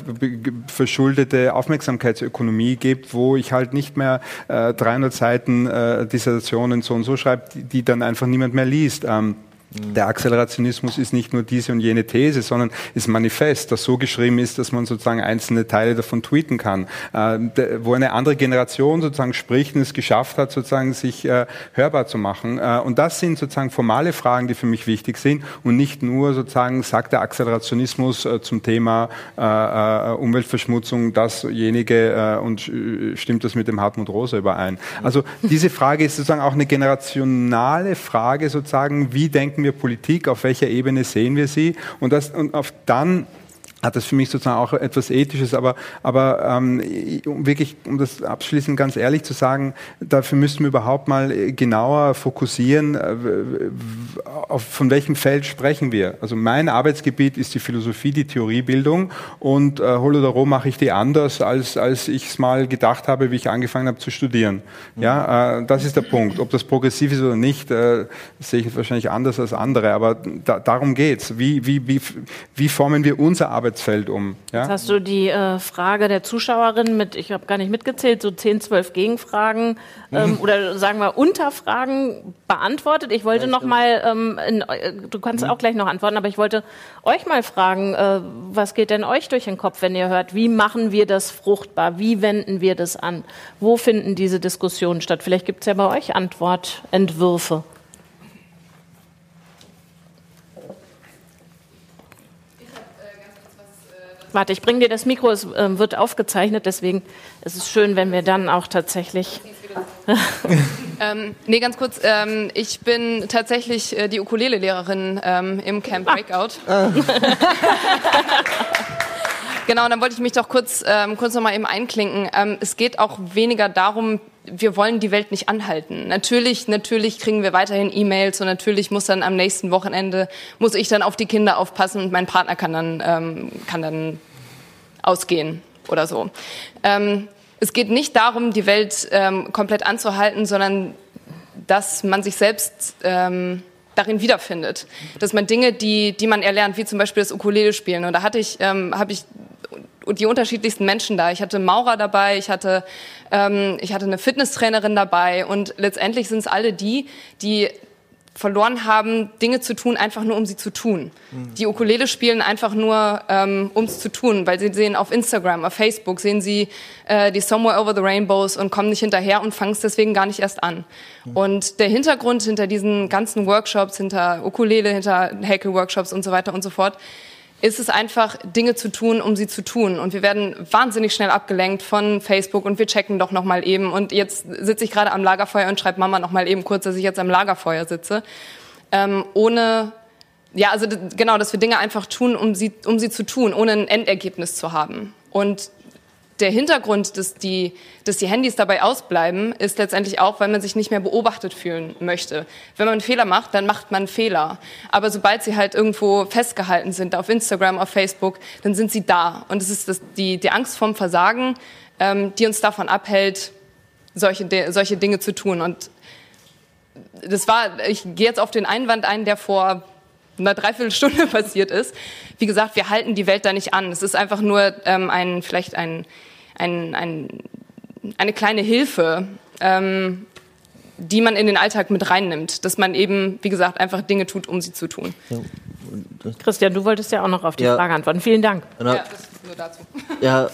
verschuldete Aufmerksamkeitsökonomie gibt, wo ich halt nicht mehr äh, 300 Seiten Dissertationen so und so schreibe, die, die dann einfach niemand mehr liest liest. Ähm, der Akzelerationismus ist nicht nur diese und jene These, sondern ist manifest, das so geschrieben ist, dass man sozusagen einzelne Teile davon tweeten kann, äh, wo eine andere Generation sozusagen spricht und es geschafft hat, sozusagen sich äh, hörbar zu machen. Äh, und das sind sozusagen formale Fragen, die für mich wichtig sind und nicht nur sozusagen sagt der Akzelerationismus äh, zum Thema äh, äh, Umweltverschmutzung dasjenige und stimmt das mit dem Hartmut Rosa überein. Also diese Frage ist sozusagen auch eine generationale Frage sozusagen, wie denken denken wir Politik, auf welcher Ebene sehen wir sie? Und, das, und auf dann hat das für mich sozusagen auch etwas Ethisches, aber, aber ähm, um wirklich, um das abschließend ganz ehrlich zu sagen, dafür müssten wir überhaupt mal genauer fokussieren, äh, auf, von welchem Feld sprechen wir. Also mein Arbeitsgebiet ist die Philosophie, die Theoriebildung und äh, Holodoro mache ich die anders, als, als ich es mal gedacht habe, wie ich angefangen habe zu studieren. Ja, äh, das ist der Punkt. Ob das progressiv ist oder nicht, äh, sehe ich wahrscheinlich anders als andere, aber da, darum geht's. Wie, wie, wie, wie formen wir unser Arbeitsgebiet Arbeitsfeld um. Ja? Jetzt hast du die äh, Frage der Zuschauerin mit, ich habe gar nicht mitgezählt, so 10, 12 Gegenfragen ähm, [laughs] oder sagen wir Unterfragen beantwortet. Ich wollte ja, noch mal, ähm, in, äh, du kannst mhm. auch gleich noch antworten, aber ich wollte euch mal fragen, äh, was geht denn euch durch den Kopf, wenn ihr hört, wie machen wir das fruchtbar, wie wenden wir das an, wo finden diese Diskussionen statt? Vielleicht gibt es ja bei euch Antwortentwürfe. Warte, ich bringe dir das Mikro, es äh, wird aufgezeichnet, deswegen ist es schön, wenn wir dann auch tatsächlich. [laughs] ähm, nee, ganz kurz. Ähm, ich bin tatsächlich äh, die Ukulele-Lehrerin ähm, im Camp ah. Breakout. Ah. [laughs] genau, dann wollte ich mich doch kurz, ähm, kurz noch mal eben einklinken. Ähm, es geht auch weniger darum, wir wollen die Welt nicht anhalten. Natürlich, natürlich kriegen wir weiterhin E-Mails und natürlich muss dann am nächsten Wochenende muss ich dann auf die Kinder aufpassen und mein Partner kann dann ähm, kann dann ausgehen oder so. Ähm, es geht nicht darum, die Welt ähm, komplett anzuhalten, sondern dass man sich selbst ähm, darin wiederfindet. Dass man Dinge, die, die man erlernt, wie zum Beispiel das Ukulele spielen. Und da hatte ich, ähm, habe ich die unterschiedlichsten Menschen da. Ich hatte Maurer dabei, ich hatte, ähm, ich hatte eine Fitnesstrainerin dabei und letztendlich sind es alle die, die verloren haben, Dinge zu tun, einfach nur um sie zu tun. Mhm. Die Ukulele spielen einfach nur, ähm, um es zu tun, weil sie sehen auf Instagram, auf Facebook, sehen sie äh, die Somewhere Over the Rainbows und kommen nicht hinterher und fangen es deswegen gar nicht erst an. Mhm. Und der Hintergrund hinter diesen ganzen Workshops, hinter Ukulele, hinter Häkel-Workshops und so weiter und so fort, ist es einfach, Dinge zu tun, um sie zu tun. Und wir werden wahnsinnig schnell abgelenkt von Facebook und wir checken doch noch mal eben. Und jetzt sitze ich gerade am Lagerfeuer und schreibe Mama noch mal eben kurz, dass ich jetzt am Lagerfeuer sitze. Ähm, ohne, ja, also genau, dass wir Dinge einfach tun, um sie, um sie zu tun, ohne ein Endergebnis zu haben. Und der Hintergrund, dass die, dass die Handys dabei ausbleiben, ist letztendlich auch, weil man sich nicht mehr beobachtet fühlen möchte. Wenn man Fehler macht, dann macht man Fehler. Aber sobald sie halt irgendwo festgehalten sind, auf Instagram, auf Facebook, dann sind sie da. Und es ist das, die, die Angst vom Versagen, ähm, die uns davon abhält, solche, solche Dinge zu tun. Und das war, ich gehe jetzt auf den Einwand ein, der vor einer Dreiviertelstunde [laughs] passiert ist. Wie gesagt, wir halten die Welt da nicht an. Es ist einfach nur ähm, ein, vielleicht ein, ein, ein, eine kleine Hilfe, ähm, die man in den Alltag mit reinnimmt, dass man eben, wie gesagt, einfach Dinge tut, um sie zu tun. Ja. Christian, du wolltest ja auch noch auf die ja. Frage antworten. Vielen Dank. Ja, das nur dazu. Ja,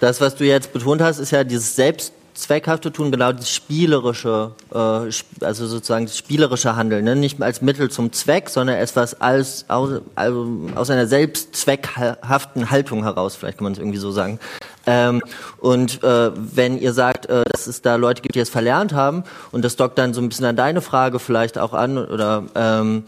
das, was du jetzt betont hast, ist ja dieses Selbst Zweckhafte tun, genau das spielerische, äh, also sozusagen das spielerische Handeln, ne? nicht als Mittel zum Zweck, sondern etwas als aus, also aus einer selbstzweckhaften Haltung heraus, vielleicht kann man es irgendwie so sagen. Ähm, und äh, wenn ihr sagt, äh, dass es da Leute gibt, die es verlernt haben, und das dockt dann so ein bisschen an deine Frage vielleicht auch an, oder ähm,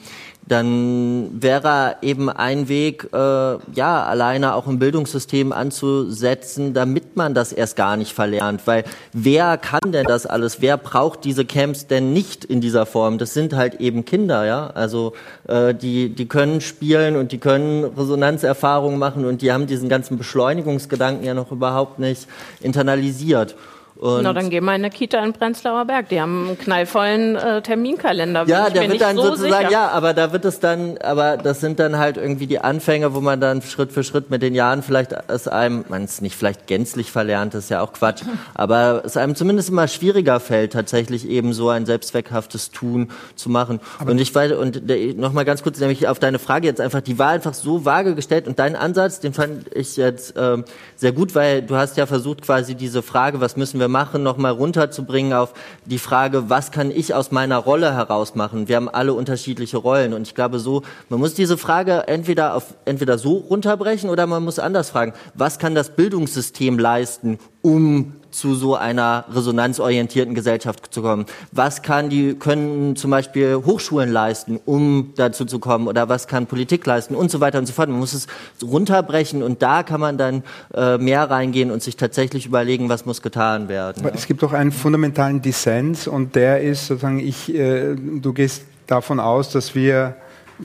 dann wäre eben ein Weg, äh, ja, alleine auch im Bildungssystem anzusetzen, damit man das erst gar nicht verlernt. Weil wer kann denn das alles? Wer braucht diese Camps denn nicht in dieser Form? Das sind halt eben Kinder, ja. Also äh, die, die können spielen und die können Resonanzerfahrungen machen und die haben diesen ganzen Beschleunigungsgedanken ja noch überhaupt nicht internalisiert. Und Na, dann gehen wir in eine Kita in Prenzlauer Berg. Die haben einen knallvollen äh, Terminkalender. Ja, der wird dann so sozusagen, sicher. ja, aber da wird es dann, aber das sind dann halt irgendwie die Anfänge, wo man dann Schritt für Schritt mit den Jahren vielleicht es einem, man es nicht vielleicht gänzlich verlernt, das ist ja auch Quatsch, aber es einem zumindest immer schwieriger fällt, tatsächlich eben so ein selbstzweckhaftes Tun zu machen. Aber und ich weiß, und nochmal ganz kurz, nämlich auf deine Frage jetzt einfach, die war einfach so vage gestellt und dein Ansatz, den fand ich jetzt ähm, sehr gut, weil du hast ja versucht, quasi diese Frage, was müssen wir wir machen, nochmal runterzubringen auf die Frage, was kann ich aus meiner Rolle heraus machen? Wir haben alle unterschiedliche Rollen und ich glaube so, man muss diese Frage entweder auf, entweder so runterbrechen oder man muss anders fragen, was kann das Bildungssystem leisten, um zu so einer resonanzorientierten Gesellschaft zu kommen? Was kann die, können zum Beispiel Hochschulen leisten, um dazu zu kommen? Oder was kann Politik leisten? Und so weiter und so fort. Man muss es runterbrechen und da kann man dann äh, mehr reingehen und sich tatsächlich überlegen, was muss getan werden. Aber es gibt doch einen fundamentalen Dissens und der ist sozusagen, ich, äh, du gehst davon aus, dass wir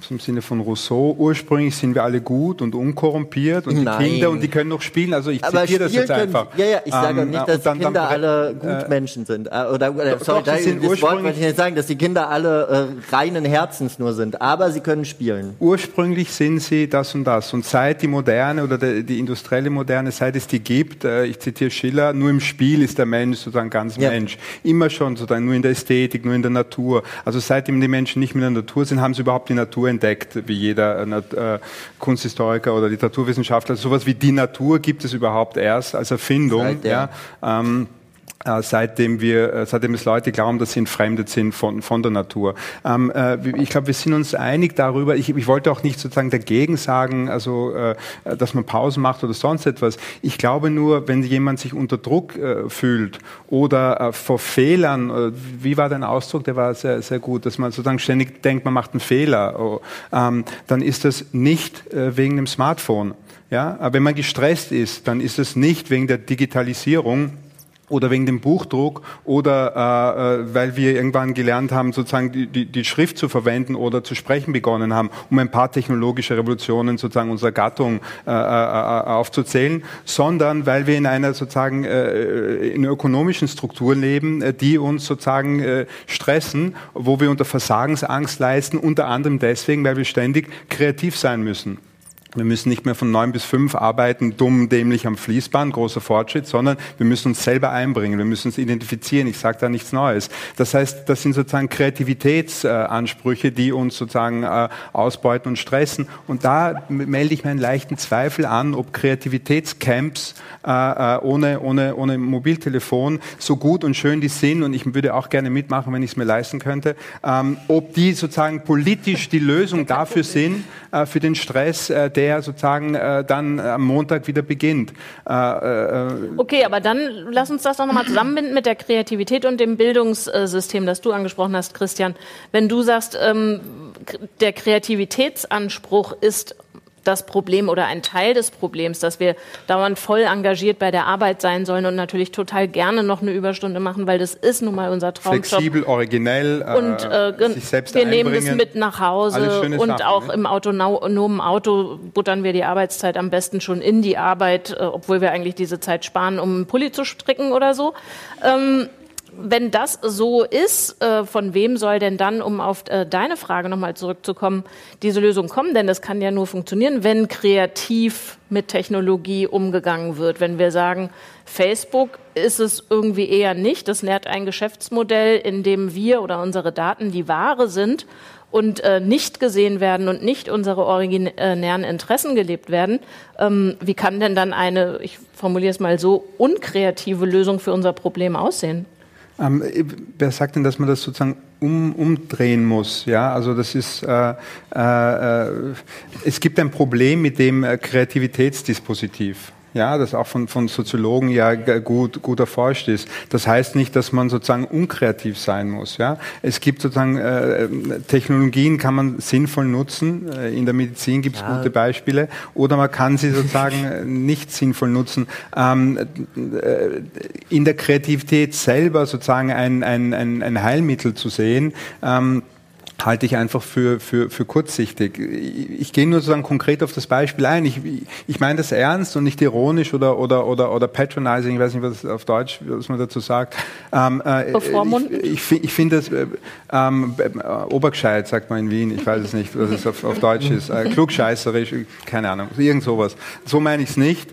im Sinne von Rousseau, ursprünglich sind wir alle gut und unkorrumpiert und Nein. die Kinder und die können noch spielen. Also ich zitiere das jetzt können, einfach. Ja, ja, ich sage ähm, nicht, dass dann, die Kinder dann, alle Gutmenschen äh, sind. Äh, oder, oder sorry, doch, da, das Wort wollte ich nicht sagen, dass die Kinder alle äh, reinen Herzens nur sind, aber sie können spielen. Ursprünglich sind sie das und das. Und seit die Moderne oder die, die industrielle Moderne, seit es die gibt, äh, ich zitiere Schiller, nur im Spiel ist der Mensch sozusagen ganz ja. Mensch. Immer schon sozusagen nur in der Ästhetik, nur in der Natur. Also seitdem die Menschen nicht mehr in der Natur sind, haben sie überhaupt die Natur Natur entdeckt, wie jeder äh, Kunsthistoriker oder Literaturwissenschaftler. Sowas wie die Natur gibt es überhaupt erst als Erfindung. Seit, ja. ja ähm, äh, seitdem wir, äh, seitdem es Leute glauben, dass sie entfremdet sind von, von der Natur. Ähm, äh, ich glaube, wir sind uns einig darüber. Ich, ich wollte auch nicht sozusagen dagegen sagen, also, äh, dass man Pausen macht oder sonst etwas. Ich glaube nur, wenn jemand sich unter Druck äh, fühlt oder äh, vor Fehlern, wie war dein Ausdruck? Der war sehr, sehr gut, dass man sozusagen ständig denkt, man macht einen Fehler, oh, ähm, dann ist das nicht wegen dem Smartphone. Ja, aber wenn man gestresst ist, dann ist es nicht wegen der Digitalisierung, oder wegen dem Buchdruck oder äh, äh, weil wir irgendwann gelernt haben, sozusagen die, die, die Schrift zu verwenden oder zu sprechen begonnen haben, um ein paar technologische Revolutionen sozusagen unserer Gattung äh, äh, äh aufzuzählen, sondern weil wir in einer sozusagen äh, in ökonomischen Struktur leben, die uns sozusagen äh, stressen, wo wir unter Versagensangst leisten, unter anderem deswegen, weil wir ständig kreativ sein müssen. Wir müssen nicht mehr von neun bis fünf arbeiten, dumm, dämlich am Fließband, großer Fortschritt, sondern wir müssen uns selber einbringen, wir müssen uns identifizieren. Ich sage da nichts Neues. Das heißt, das sind sozusagen Kreativitätsansprüche, die uns sozusagen äh, ausbeuten und stressen. Und da melde ich mir einen leichten Zweifel an, ob Kreativitätscamps äh, äh, ohne, ohne, ohne Mobiltelefon so gut und schön die sind, und ich würde auch gerne mitmachen, wenn ich es mir leisten könnte, ähm, ob die sozusagen politisch die Lösung dafür sind, für den Stress, der der sozusagen äh, dann am Montag wieder beginnt. Äh, äh, okay, aber dann lass uns das doch nochmal zusammenbinden mit der Kreativität und dem Bildungssystem, das du angesprochen hast, Christian. Wenn du sagst, ähm, der Kreativitätsanspruch ist das Problem oder ein Teil des Problems, dass wir dauernd voll engagiert bei der Arbeit sein sollen und natürlich total gerne noch eine Überstunde machen, weil das ist nun mal unser Traumjob. Flexibel, originell, äh, und äh, sich selbst wir nehmen das mit nach Hause und Sachen, auch ne? im autonomen Auto buttern wir die Arbeitszeit am besten schon in die Arbeit, äh, obwohl wir eigentlich diese Zeit sparen, um einen Pulli zu stricken oder so. Ähm, wenn das so ist, äh, von wem soll denn dann, um auf äh, deine Frage nochmal zurückzukommen, diese Lösung kommen? Denn das kann ja nur funktionieren, wenn kreativ mit Technologie umgegangen wird. Wenn wir sagen, Facebook ist es irgendwie eher nicht, das nährt ein Geschäftsmodell, in dem wir oder unsere Daten die Ware sind und äh, nicht gesehen werden und nicht unsere originären Interessen gelebt werden, ähm, wie kann denn dann eine, ich formuliere es mal so, unkreative Lösung für unser Problem aussehen? Ähm, wer sagt denn, dass man das sozusagen um, umdrehen muss? Ja, also das ist, äh, äh, es gibt ein Problem mit dem äh, Kreativitätsdispositiv ja, das auch von, von Soziologen ja gut, gut erforscht ist. Das heißt nicht, dass man sozusagen unkreativ sein muss. Ja, es gibt sozusagen äh, Technologien, kann man sinnvoll nutzen. Äh, in der Medizin gibt es ja. gute Beispiele, oder man kann sie sozusagen [laughs] äh, nicht sinnvoll nutzen. Ähm, äh, in der Kreativität selber sozusagen ein, ein, ein, ein Heilmittel zu sehen. Ähm, halte ich einfach für, für, für kurzsichtig. Ich, ich gehe nur sozusagen konkret auf das Beispiel ein. Ich, ich meine das ernst und nicht ironisch oder, oder, oder, oder patronizing, ich weiß nicht, was auf Deutsch, was man dazu sagt. Ähm, äh, ich, ich, ich finde das äh, ähm, äh, obergescheit, sagt man in Wien, ich weiß es nicht, was es auf, auf Deutsch ist. Äh, klugscheißerisch, keine Ahnung, irgend sowas. So meine ich es nicht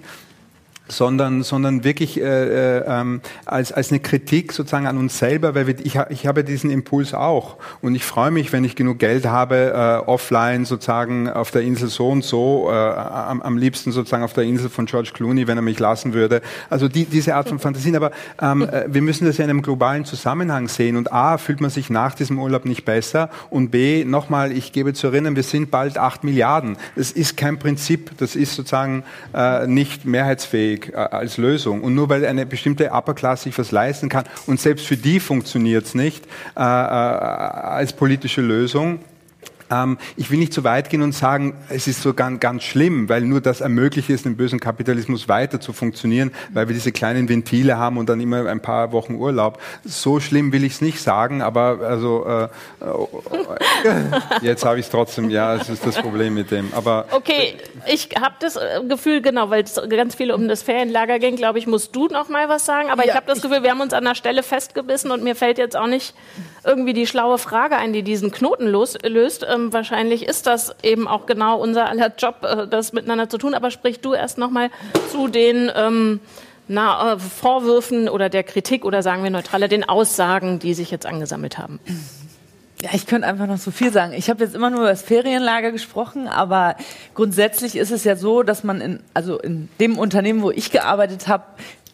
sondern, sondern wirklich äh, äh, ähm, als, als eine Kritik sozusagen an uns selber, weil wir, ich, ich habe diesen Impuls auch und ich freue mich, wenn ich genug Geld habe, äh, offline sozusagen auf der Insel so und so, äh, am, am liebsten sozusagen auf der Insel von George Clooney, wenn er mich lassen würde. Also die, diese Art von Fantasien, aber ähm, äh, wir müssen das ja in einem globalen Zusammenhang sehen und A, fühlt man sich nach diesem Urlaub nicht besser und B, nochmal, ich gebe zu erinnern, wir sind bald acht Milliarden. Das ist kein Prinzip, das ist sozusagen äh, nicht mehrheitsfähig. Weg äh, als Lösung. Und nur weil eine bestimmte Upper Class sich was leisten kann und selbst für die funktioniert es nicht äh, äh, als politische Lösung, ähm, ich will nicht zu weit gehen und sagen, es ist so ganz, ganz schlimm, weil nur das ermöglicht es, im bösen Kapitalismus weiter zu funktionieren, weil wir diese kleinen Ventile haben und dann immer ein paar Wochen Urlaub. So schlimm will ich es nicht sagen, aber also äh, äh jetzt habe ich es trotzdem. Ja, es ist das Problem mit dem. Aber okay, ich habe das äh, Gefühl genau, weil es ganz viel um das Ferienlager ging. Glaube ich, musst du noch mal was sagen. Aber ja, ich habe das Gefühl, wir haben uns an der Stelle festgebissen und mir fällt jetzt auch nicht irgendwie die schlaue Frage ein, die diesen Knoten los, löst. Ähm, wahrscheinlich ist das eben auch genau unser aller Job, äh, das miteinander zu tun. Aber sprich du erst noch mal zu den ähm, na, äh, Vorwürfen oder der Kritik oder sagen wir neutraler, den Aussagen, die sich jetzt angesammelt haben. Ja, ich könnte einfach noch so viel sagen. Ich habe jetzt immer nur über das Ferienlager gesprochen, aber grundsätzlich ist es ja so, dass man in, also in dem Unternehmen, wo ich gearbeitet habe,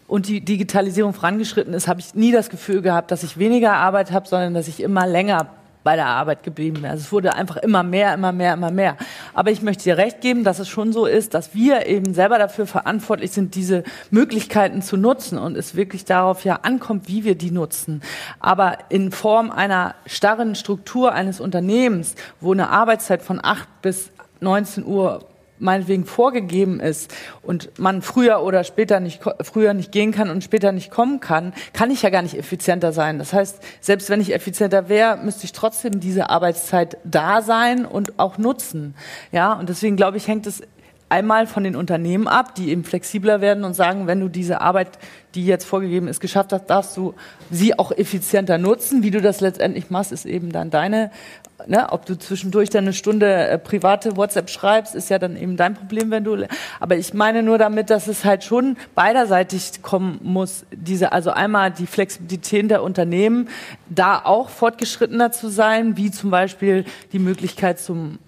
und die Digitalisierung vorangeschritten ist, habe ich nie das Gefühl gehabt, dass ich weniger Arbeit habe, sondern dass ich immer länger bei der Arbeit geblieben bin. Also es wurde einfach immer mehr, immer mehr, immer mehr. Aber ich möchte dir recht geben, dass es schon so ist, dass wir eben selber dafür verantwortlich sind, diese Möglichkeiten zu nutzen und es wirklich darauf ja ankommt, wie wir die nutzen. Aber in Form einer starren Struktur eines Unternehmens, wo eine Arbeitszeit von acht bis 19 Uhr meinetwegen vorgegeben ist und man früher oder später nicht, früher nicht gehen kann und später nicht kommen kann, kann ich ja gar nicht effizienter sein. Das heißt, selbst wenn ich effizienter wäre, müsste ich trotzdem diese Arbeitszeit da sein und auch nutzen. Ja, und deswegen glaube ich, hängt es einmal von den Unternehmen ab, die eben flexibler werden und sagen, wenn du diese Arbeit, die jetzt vorgegeben ist, geschafft hast, darfst du sie auch effizienter nutzen. Wie du das letztendlich machst, ist eben dann deine ne, ob du zwischendurch dann eine Stunde äh, private WhatsApp schreibst, ist ja dann eben dein Problem, wenn du. Aber ich meine nur damit, dass es halt schon beiderseitig kommen muss. Diese, also einmal die Flexibilität der Unternehmen, da auch fortgeschrittener zu sein, wie zum Beispiel die Möglichkeit zum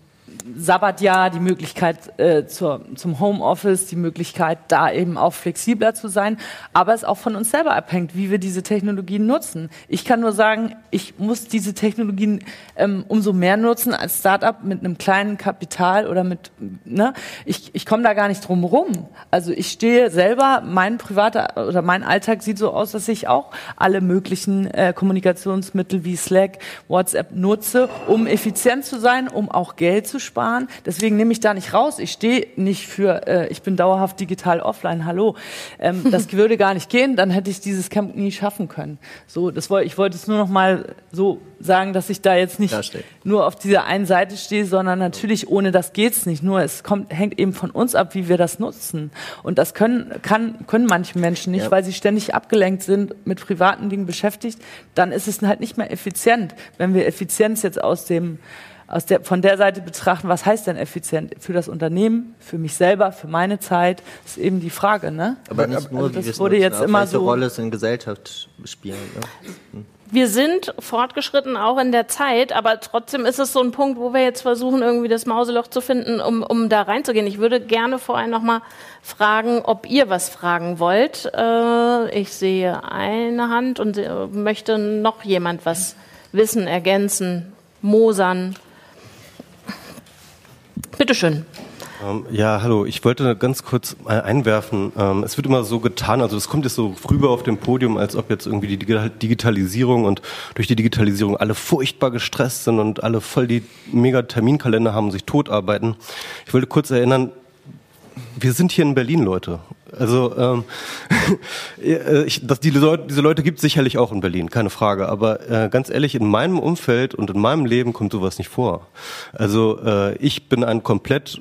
Sabbatjahr, die Möglichkeit äh, zur, zum Homeoffice, die Möglichkeit, da eben auch flexibler zu sein. Aber es auch von uns selber abhängt, wie wir diese Technologien nutzen. Ich kann nur sagen, ich muss diese Technologien ähm, umso mehr nutzen als Startup mit einem kleinen Kapital oder mit, ne? Ich, ich komme da gar nicht drum rum. Also ich stehe selber, mein privater oder mein Alltag sieht so aus, dass ich auch alle möglichen äh, Kommunikationsmittel wie Slack, WhatsApp nutze, um effizient zu sein, um auch Geld zu sparen sparen. Deswegen nehme ich da nicht raus. Ich stehe nicht für, äh, ich bin dauerhaft digital offline. Hallo, ähm, das [laughs] würde gar nicht gehen. Dann hätte ich dieses Camp nie schaffen können. So, das wollte ich wollte es nur noch mal so sagen, dass ich da jetzt nicht nur auf dieser einen Seite stehe, sondern natürlich ohne das geht's nicht. Nur es kommt hängt eben von uns ab, wie wir das nutzen. Und das können kann können manche Menschen nicht, ja. weil sie ständig abgelenkt sind, mit privaten Dingen beschäftigt. Dann ist es halt nicht mehr effizient. Wenn wir Effizienz jetzt aus dem aus der, von der Seite betrachten, was heißt denn effizient für das Unternehmen, für mich selber, für meine Zeit, ist eben die Frage. Ne? Aber nicht nur, also das wurde jetzt immer so Rolle es in Gesellschaft spielen. Ne? Hm wir sind fortgeschritten auch in der Zeit, aber trotzdem ist es so ein Punkt, wo wir jetzt versuchen, irgendwie das Mauseloch zu finden, um, um da reinzugehen. Ich würde gerne vorher noch mal fragen, ob ihr was fragen wollt. Äh, ich sehe eine Hand und äh, möchte noch jemand was wissen, ergänzen, mosern. Bitteschön. Ähm, ja, hallo. Ich wollte ganz kurz einwerfen. Ähm, es wird immer so getan, also es kommt jetzt so rüber auf dem Podium, als ob jetzt irgendwie die Digitalisierung und durch die Digitalisierung alle furchtbar gestresst sind und alle voll die mega Terminkalender haben, sich totarbeiten. Ich wollte kurz erinnern, wir sind hier in Berlin, Leute. Also ähm, [laughs] äh, ich, das, die Leute, diese Leute gibt es sicherlich auch in Berlin, keine Frage. Aber äh, ganz ehrlich, in meinem Umfeld und in meinem Leben kommt sowas nicht vor. Also äh, ich bin ein komplett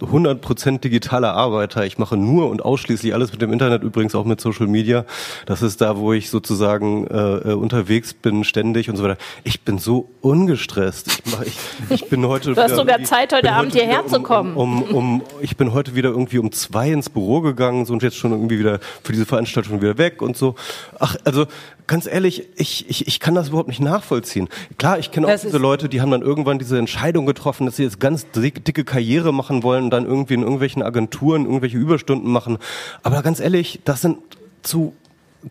100% digitaler Arbeiter. Ich mache nur und ausschließlich alles mit dem Internet, übrigens auch mit Social Media. Das ist da, wo ich sozusagen äh, äh unterwegs bin, ständig und so weiter. Ich bin so ungestresst. Ich, mach, ich, ich bin heute. [laughs] Du hast sogar Zeit, heute Abend heute hierher zu kommen. Um, um, um, ich bin heute wieder irgendwie um zwei ins Büro gegangen so, und jetzt schon irgendwie wieder für diese Veranstaltung wieder weg und so. Ach, also ganz ehrlich, ich, ich, ich kann das überhaupt nicht nachvollziehen. Klar, ich kenne auch das diese Leute, die haben dann irgendwann diese Entscheidung getroffen, dass sie jetzt ganz dicke Karriere machen wollen und dann irgendwie in irgendwelchen Agenturen irgendwelche Überstunden machen. Aber ganz ehrlich, das sind zu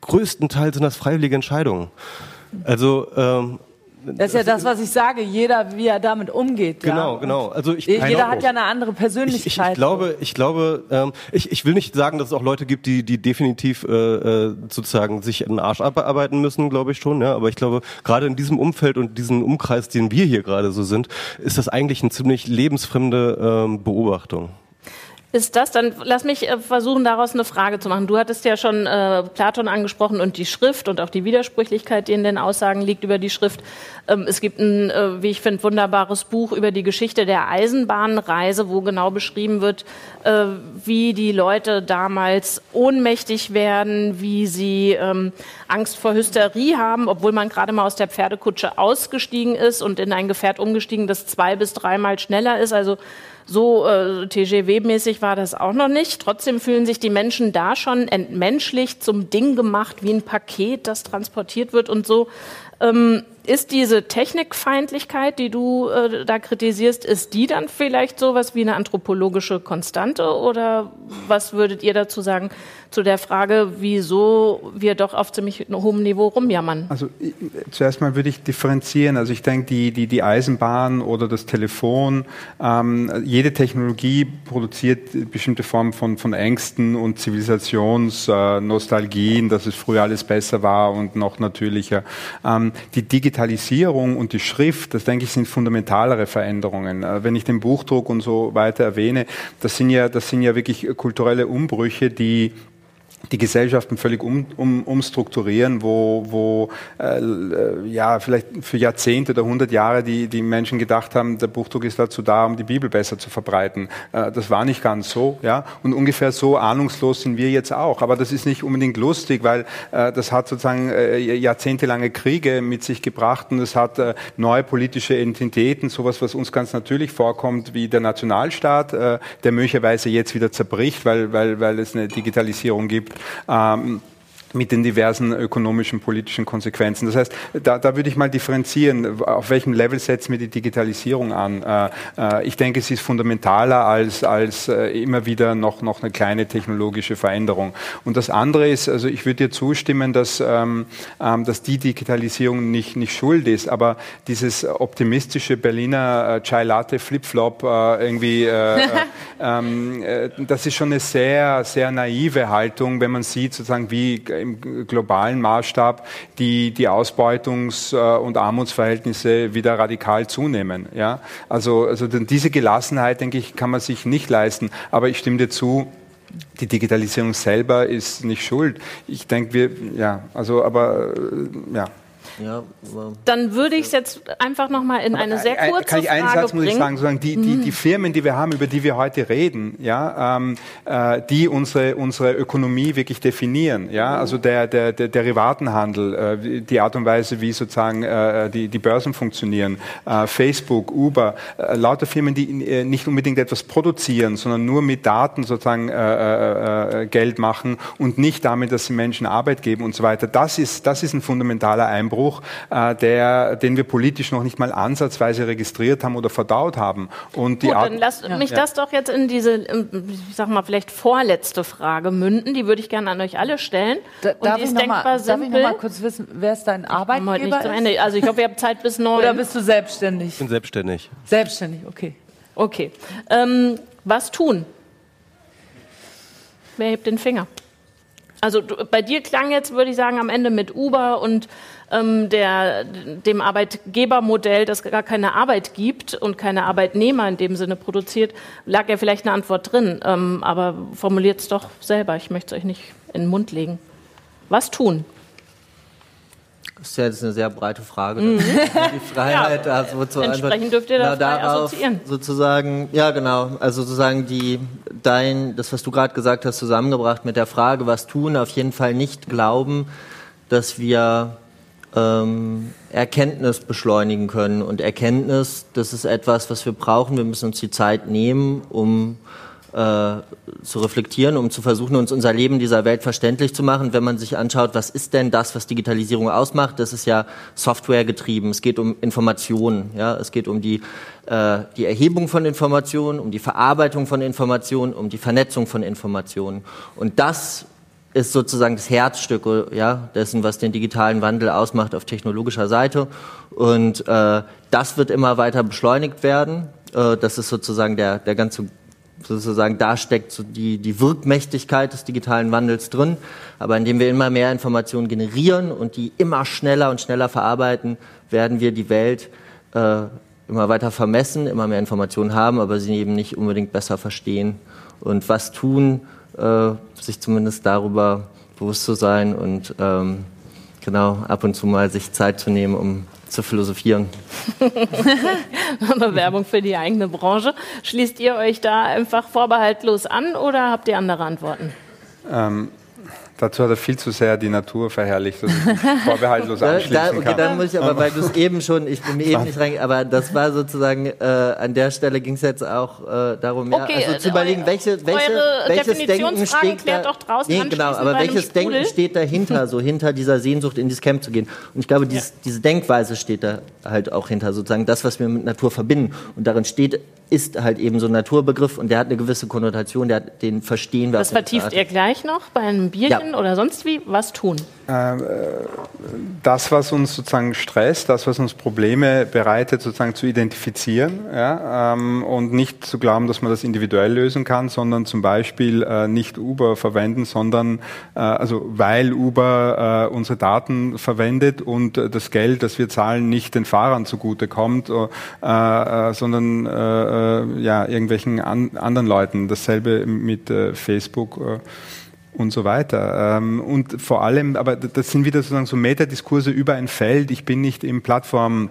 größten Teil sind das freiwillige Entscheidungen. Also ähm, das ist ja das, was ich sage. Jeder, wie er damit umgeht. Genau, ja. genau. Also ich, jeder hat ja eine andere Persönlichkeit. Ich, ich, ich glaube, ich glaube, ähm, ich, ich will nicht sagen, dass es auch Leute gibt, die, die definitiv äh, äh sozusagen sich in den Arsch abarbeiten müssen, glaube ich schon. Ja, aber ich glaube, gerade in diesem Umfeld und diesem Umkreis, den wir hier gerade so sind, ist das eigentlich eine ziemlich lebensfremde ähm, Beobachtung. Ist das, dann lass mich äh, versuchen, daraus eine Frage zu machen. Du hattest ja schon äh, Platon angesprochen und die Schrift und auch die Widersprüchlichkeit, die in den Aussagen liegt über die Schrift. Ähm, es gibt ein, äh, wie ich finde, wunderbares Buch über die Geschichte der Eisenbahnreise, wo genau beschrieben wird, äh, wie die Leute damals ohnmächtig werden, wie sie ähm, Angst vor Hysterie haben, obwohl man gerade mal aus der Pferdekutsche ausgestiegen ist und in ein Gefährt umgestiegen, das zwei bis dreimal schneller ist. Also so äh, TGW-mäßig war das auch noch nicht. Trotzdem fühlen sich die Menschen da schon entmenschlicht, zum Ding gemacht, wie ein Paket, das transportiert wird und so. Ähm, ist diese Technikfeindlichkeit, die du äh, da kritisierst, ist die dann vielleicht sowas wie eine anthropologische Konstante oder was würdet ihr dazu sagen zu der Frage, wieso wir doch auf ziemlich hohem Niveau rumjammern? Also zuerst mal würde ich differenzieren. Also ich denke, die, die, die Eisenbahn oder das Telefon, ähm, jede Technologie produziert bestimmte Formen von, von Ängsten und Zivilisationsnostalgien, äh, dass es früher alles besser war und noch natürlicher. Ähm, die Digitalisierung Digitalisierung und die Schrift, das denke ich, sind fundamentalere Veränderungen. Äh, wenn ich den Buchdruck und so weiter erwähne, das sind ja, das sind ja wirklich kulturelle Umbrüche, die die Gesellschaften völlig um, um, umstrukturieren, wo, wo äh, ja vielleicht für Jahrzehnte oder hundert Jahre die, die Menschen gedacht haben, der Buchdruck ist dazu da, um die Bibel besser zu verbreiten. Äh, das war nicht ganz so, ja. Und ungefähr so ahnungslos sind wir jetzt auch. Aber das ist nicht unbedingt lustig, weil äh, das hat sozusagen äh, jahrzehntelange Kriege mit sich gebracht und es hat äh, neue politische Entitäten, sowas, was uns ganz natürlich vorkommt, wie der Nationalstaat, äh, der möglicherweise jetzt wieder zerbricht, weil, weil, weil es eine Digitalisierung gibt ähm, mit den diversen ökonomischen, politischen Konsequenzen. Das heißt, da, da würde ich mal differenzieren, auf welchem Level setzen wir die Digitalisierung an. Äh, äh, ich denke, es ist fundamentaler als, als äh, immer wieder noch, noch eine kleine technologische Veränderung. Und das andere ist, also ich würde dir zustimmen, dass, ähm, ähm, dass die Digitalisierung nicht, nicht schuld ist, aber dieses optimistische Berliner äh, Chai Latte Flipflop äh, irgendwie, äh, [laughs] ähm, das ist schon eine sehr, sehr naive Haltung, wenn man sieht, sozusagen, wie im globalen Maßstab die, die Ausbeutungs- äh, und Armutsverhältnisse wieder radikal zunehmen. Ja? Also, also diese Gelassenheit, denke ich, kann man sich nicht leisten. Aber ich stimme dir zu, die Digitalisierung selber ist nicht schuld. Ich denke, wir, ja, also, aber, äh, ja. Ja, Dann würde ich es jetzt einfach nochmal in eine sehr kurze kann ich einen Frage Satz muss ich sagen, die, die, die mhm. Firmen, die wir haben, über die wir heute reden, ja, ähm, äh, die unsere, unsere Ökonomie wirklich definieren, ja, mhm. also der, der, der Derivatenhandel, äh, die Art und Weise, wie sozusagen äh, die, die Börsen funktionieren, äh, Facebook, Uber, äh, lauter Firmen, die äh, nicht unbedingt etwas produzieren, sondern nur mit Daten sozusagen Geld machen und nicht damit, dass sie Menschen Arbeit geben und so weiter. Das ist, das ist ein fundamentaler Einbruch Einbruch, äh, der, den wir politisch noch nicht mal ansatzweise registriert haben oder verdaut haben. Und die Gut, Art, dann lass ja. mich das doch jetzt in diese, ich sag mal, vielleicht vorletzte Frage münden. Die würde ich gerne an euch alle stellen. Da, Und darf, die ist denkbar mal, darf ich noch mal kurz wissen, wer ist dein Arbeitgeber? Ich Also ich hoffe, ihr habt Zeit bis neun. Oder bist du selbstständig? Ich bin selbstständig. Selbstständig, okay. Okay. Ähm, was tun? Wer hebt den Finger? Also du, bei dir klang jetzt, würde ich sagen, am Ende mit Uber und ähm, der, dem Arbeitgebermodell, das gar keine Arbeit gibt und keine Arbeitnehmer in dem Sinne produziert, lag ja vielleicht eine Antwort drin. Ähm, aber formuliert es doch selber. Ich möchte es euch nicht in den Mund legen. Was tun? Das ist ja jetzt eine sehr breite Frage. Mhm. Die [laughs] Freiheit, ja, also zu Entsprechend dürft ihr da frei darauf assoziieren. Sozusagen, ja genau, also sozusagen die, dein, das, was du gerade gesagt hast, zusammengebracht mit der Frage, was tun, auf jeden Fall nicht glauben, dass wir ähm, Erkenntnis beschleunigen können. Und Erkenntnis, das ist etwas, was wir brauchen. Wir müssen uns die Zeit nehmen, um äh, zu reflektieren, um zu versuchen, uns unser Leben dieser Welt verständlich zu machen. Wenn man sich anschaut, was ist denn das, was Digitalisierung ausmacht, das ist ja Software getrieben. Es geht um Informationen, ja, es geht um die äh, die Erhebung von Informationen, um die Verarbeitung von Informationen, um die Vernetzung von Informationen. Und das ist sozusagen das Herzstück ja, dessen, was den digitalen Wandel ausmacht auf technologischer Seite. Und äh, das wird immer weiter beschleunigt werden. Äh, das ist sozusagen der, der ganze sozusagen da steckt so die, die Wirkmächtigkeit des digitalen Wandels drin. Aber indem wir immer mehr Informationen generieren und die immer schneller und schneller verarbeiten, werden wir die Welt äh, immer weiter vermessen, immer mehr Informationen haben, aber sie eben nicht unbedingt besser verstehen. Und was tun, äh, sich zumindest darüber bewusst zu sein und ähm, genau ab und zu mal sich Zeit zu nehmen, um zu philosophieren. Aber Werbung für die eigene Branche. Schließt ihr euch da einfach vorbehaltlos an oder habt ihr andere Antworten? Ähm, Dazu hat er viel zu sehr die Natur verherrlicht, dass ich [laughs] vorbehaltlos anschließen da, okay, kann. Dann muss ich aber, weil du es eben schon, ich bin mir eben nicht rein, aber das war sozusagen, äh, an der Stelle ging es jetzt auch äh, darum, ja, okay, also zu überlegen, welche, welche, welches Denken steht da, draußen nee, genau, aber welches Denken steht dahinter, so hinter dieser Sehnsucht in dieses Camp zu gehen. Und ich glaube, dieses, ja. diese Denkweise steht da halt auch hinter, sozusagen das, was wir mit Natur verbinden. Und darin steht ist halt eben so ein Naturbegriff und der hat eine gewisse Konnotation, der, den verstehen wir. Das vertieft ihr gleich noch bei einem Bierchen ja. Oder sonst wie? Was tun? Ähm, äh, das, was uns sozusagen stresst, das, was uns Probleme bereitet, sozusagen zu identifizieren ja, ähm, und nicht zu glauben, dass man das individuell lösen kann, sondern zum Beispiel äh, nicht Uber verwenden, sondern äh, also weil Uber unsere Daten verwendet und das Geld, das wir zahlen, nicht den Fahrern zugutekommt, äh, sondern ja irgendwelchen an, anderen Leuten. Dasselbe mit Facebook und so weiter. Ähm, und vor allem, aber das sind wieder sozusagen so Metadiskurse über ein Feld. Ich bin nicht im Plattform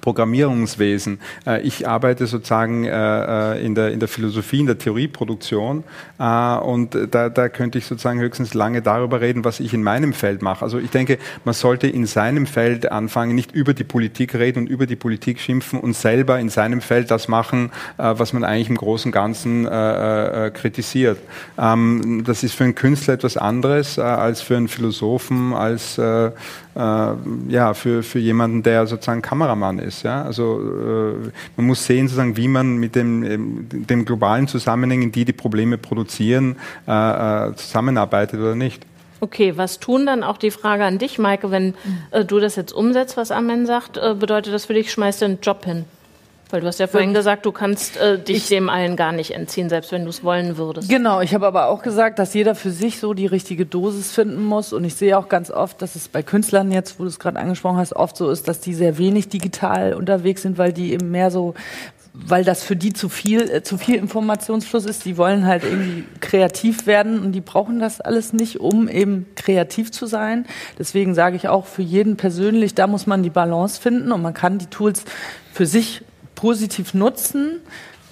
Programmierungswesen. Äh, ich arbeite sozusagen äh, äh, in der, in der Philosophie, in der Theorieproduktion und da, da könnte ich sozusagen höchstens lange darüber reden, was ich in meinem Feld mache. Also ich denke, man sollte in seinem Feld anfangen, nicht über die Politik reden und über die Politik schimpfen und selber in seinem Feld das machen, was man eigentlich im Großen und Ganzen kritisiert. Ähm, das ist für einen Künstler etwas anderes als für einen Philosophen, als ja, für, für jemanden, der sozusagen Kameramann ist. Ja? Also äh, man muss sehen, sozusagen, wie man mit dem, ähm, dem globalen Zusammenhängen, die die Probleme produzieren, äh, äh, zusammenarbeitet oder nicht. Okay, was tun dann auch die Frage an dich, Maike, wenn äh, du das jetzt umsetzt, was Amen sagt, äh, bedeutet das für dich, schmeißt du einen Job hin? Weil du hast ja vorhin gesagt, du kannst äh, dich ich, dem allen gar nicht entziehen, selbst wenn du es wollen würdest. Genau, ich habe aber auch gesagt, dass jeder für sich so die richtige Dosis finden muss. Und ich sehe auch ganz oft, dass es bei Künstlern jetzt, wo du es gerade angesprochen hast, oft so ist, dass die sehr wenig digital unterwegs sind, weil die eben mehr so weil das für die zu viel, äh, zu viel Informationsfluss ist. Die wollen halt irgendwie kreativ werden und die brauchen das alles nicht, um eben kreativ zu sein. Deswegen sage ich auch für jeden persönlich, da muss man die Balance finden und man kann die Tools für sich positiv nutzen.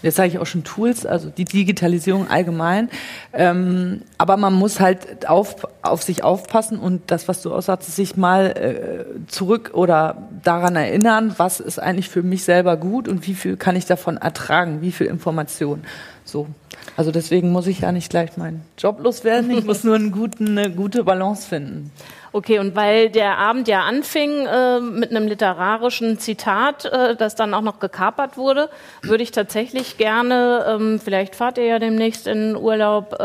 Jetzt sage ich auch schon Tools, also die Digitalisierung allgemein. Ähm, aber man muss halt auf, auf sich aufpassen und das, was du aussagst, sich mal äh, zurück oder daran erinnern, was ist eigentlich für mich selber gut und wie viel kann ich davon ertragen, wie viel Information. So. Also deswegen muss ich ja nicht gleich meinen Job loswerden, ich muss nur einen guten, eine gute Balance finden. Okay, und weil der Abend ja anfing äh, mit einem literarischen Zitat, äh, das dann auch noch gekapert wurde, würde ich tatsächlich gerne, ähm, vielleicht fahrt ihr ja demnächst in Urlaub, äh,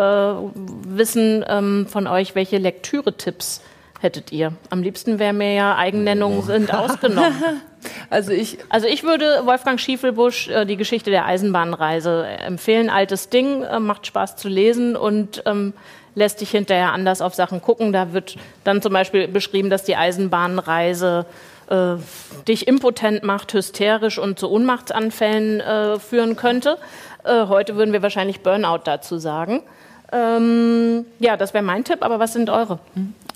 wissen ähm, von euch, welche Lektüre-Tipps hättet ihr? Am liebsten wäre mir ja Eigennennungen oh. sind ausgenommen. [laughs] Also ich, also ich würde Wolfgang Schiefelbusch äh, die Geschichte der Eisenbahnreise empfehlen. Altes Ding, äh, macht Spaß zu lesen und ähm, lässt dich hinterher anders auf Sachen gucken. Da wird dann zum Beispiel beschrieben, dass die Eisenbahnreise äh, dich impotent macht, hysterisch und zu Ohnmachtsanfällen äh, führen könnte. Äh, heute würden wir wahrscheinlich Burnout dazu sagen. Ähm, ja, das wäre mein Tipp, aber was sind eure?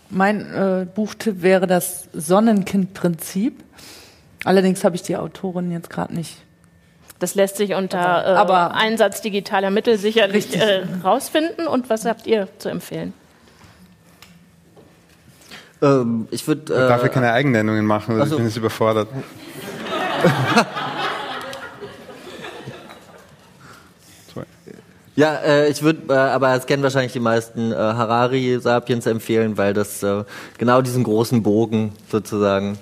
Mein äh, Buchtipp wäre das Sonnenkind-Prinzip. Allerdings habe ich die Autorin jetzt gerade nicht das lässt sich unter äh, aber Einsatz digitaler Mittel sicherlich äh, rausfinden. Und was habt ihr zu empfehlen? Ähm, ich würde. Äh, darf ja keine Eigennennungen machen, also, also ich bin jetzt überfordert. [laughs] Ja, äh, ich würde, äh, aber es kennen wahrscheinlich die meisten äh, Harari Sapiens empfehlen, weil das äh, genau diesen großen Bogen sozusagen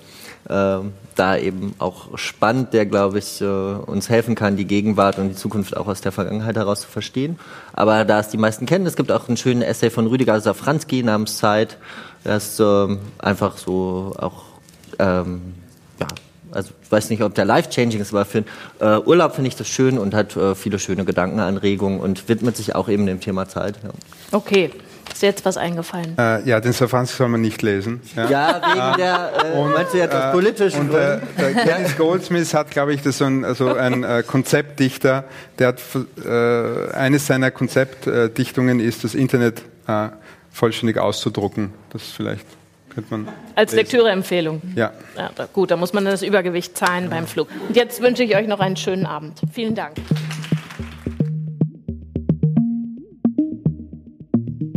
da eben auch spannend, der, glaube ich, äh, uns helfen kann, die Gegenwart und die Zukunft auch aus der Vergangenheit heraus zu verstehen. Aber da es die meisten kennen, es gibt auch einen schönen Essay von Rüdiger Safranski namens Zeit. Das ist ähm, einfach so auch, ähm, ja, also ich weiß nicht, ob der life-changing ist, aber für äh, Urlaub finde ich das schön und hat äh, viele schöne Gedankenanregungen und widmet sich auch eben dem Thema Zeit. Ja. Okay, ist dir jetzt was eingefallen? Äh, ja, den Safanski soll man nicht lesen. Ja, ja wegen der, äh, und, meinst du jetzt aus äh, politischen und, äh, Gründen? Dennis Goldsmith hat, glaube ich, das so ein, also ein äh, Konzeptdichter, der hat, äh, eines seiner Konzeptdichtungen ist, das Internet äh, vollständig auszudrucken. Das vielleicht könnte man. Als Lektüreempfehlung. Ja. ja. Gut, da muss man das Übergewicht zahlen beim Flug. Und jetzt wünsche ich euch noch einen schönen Abend. Vielen Dank.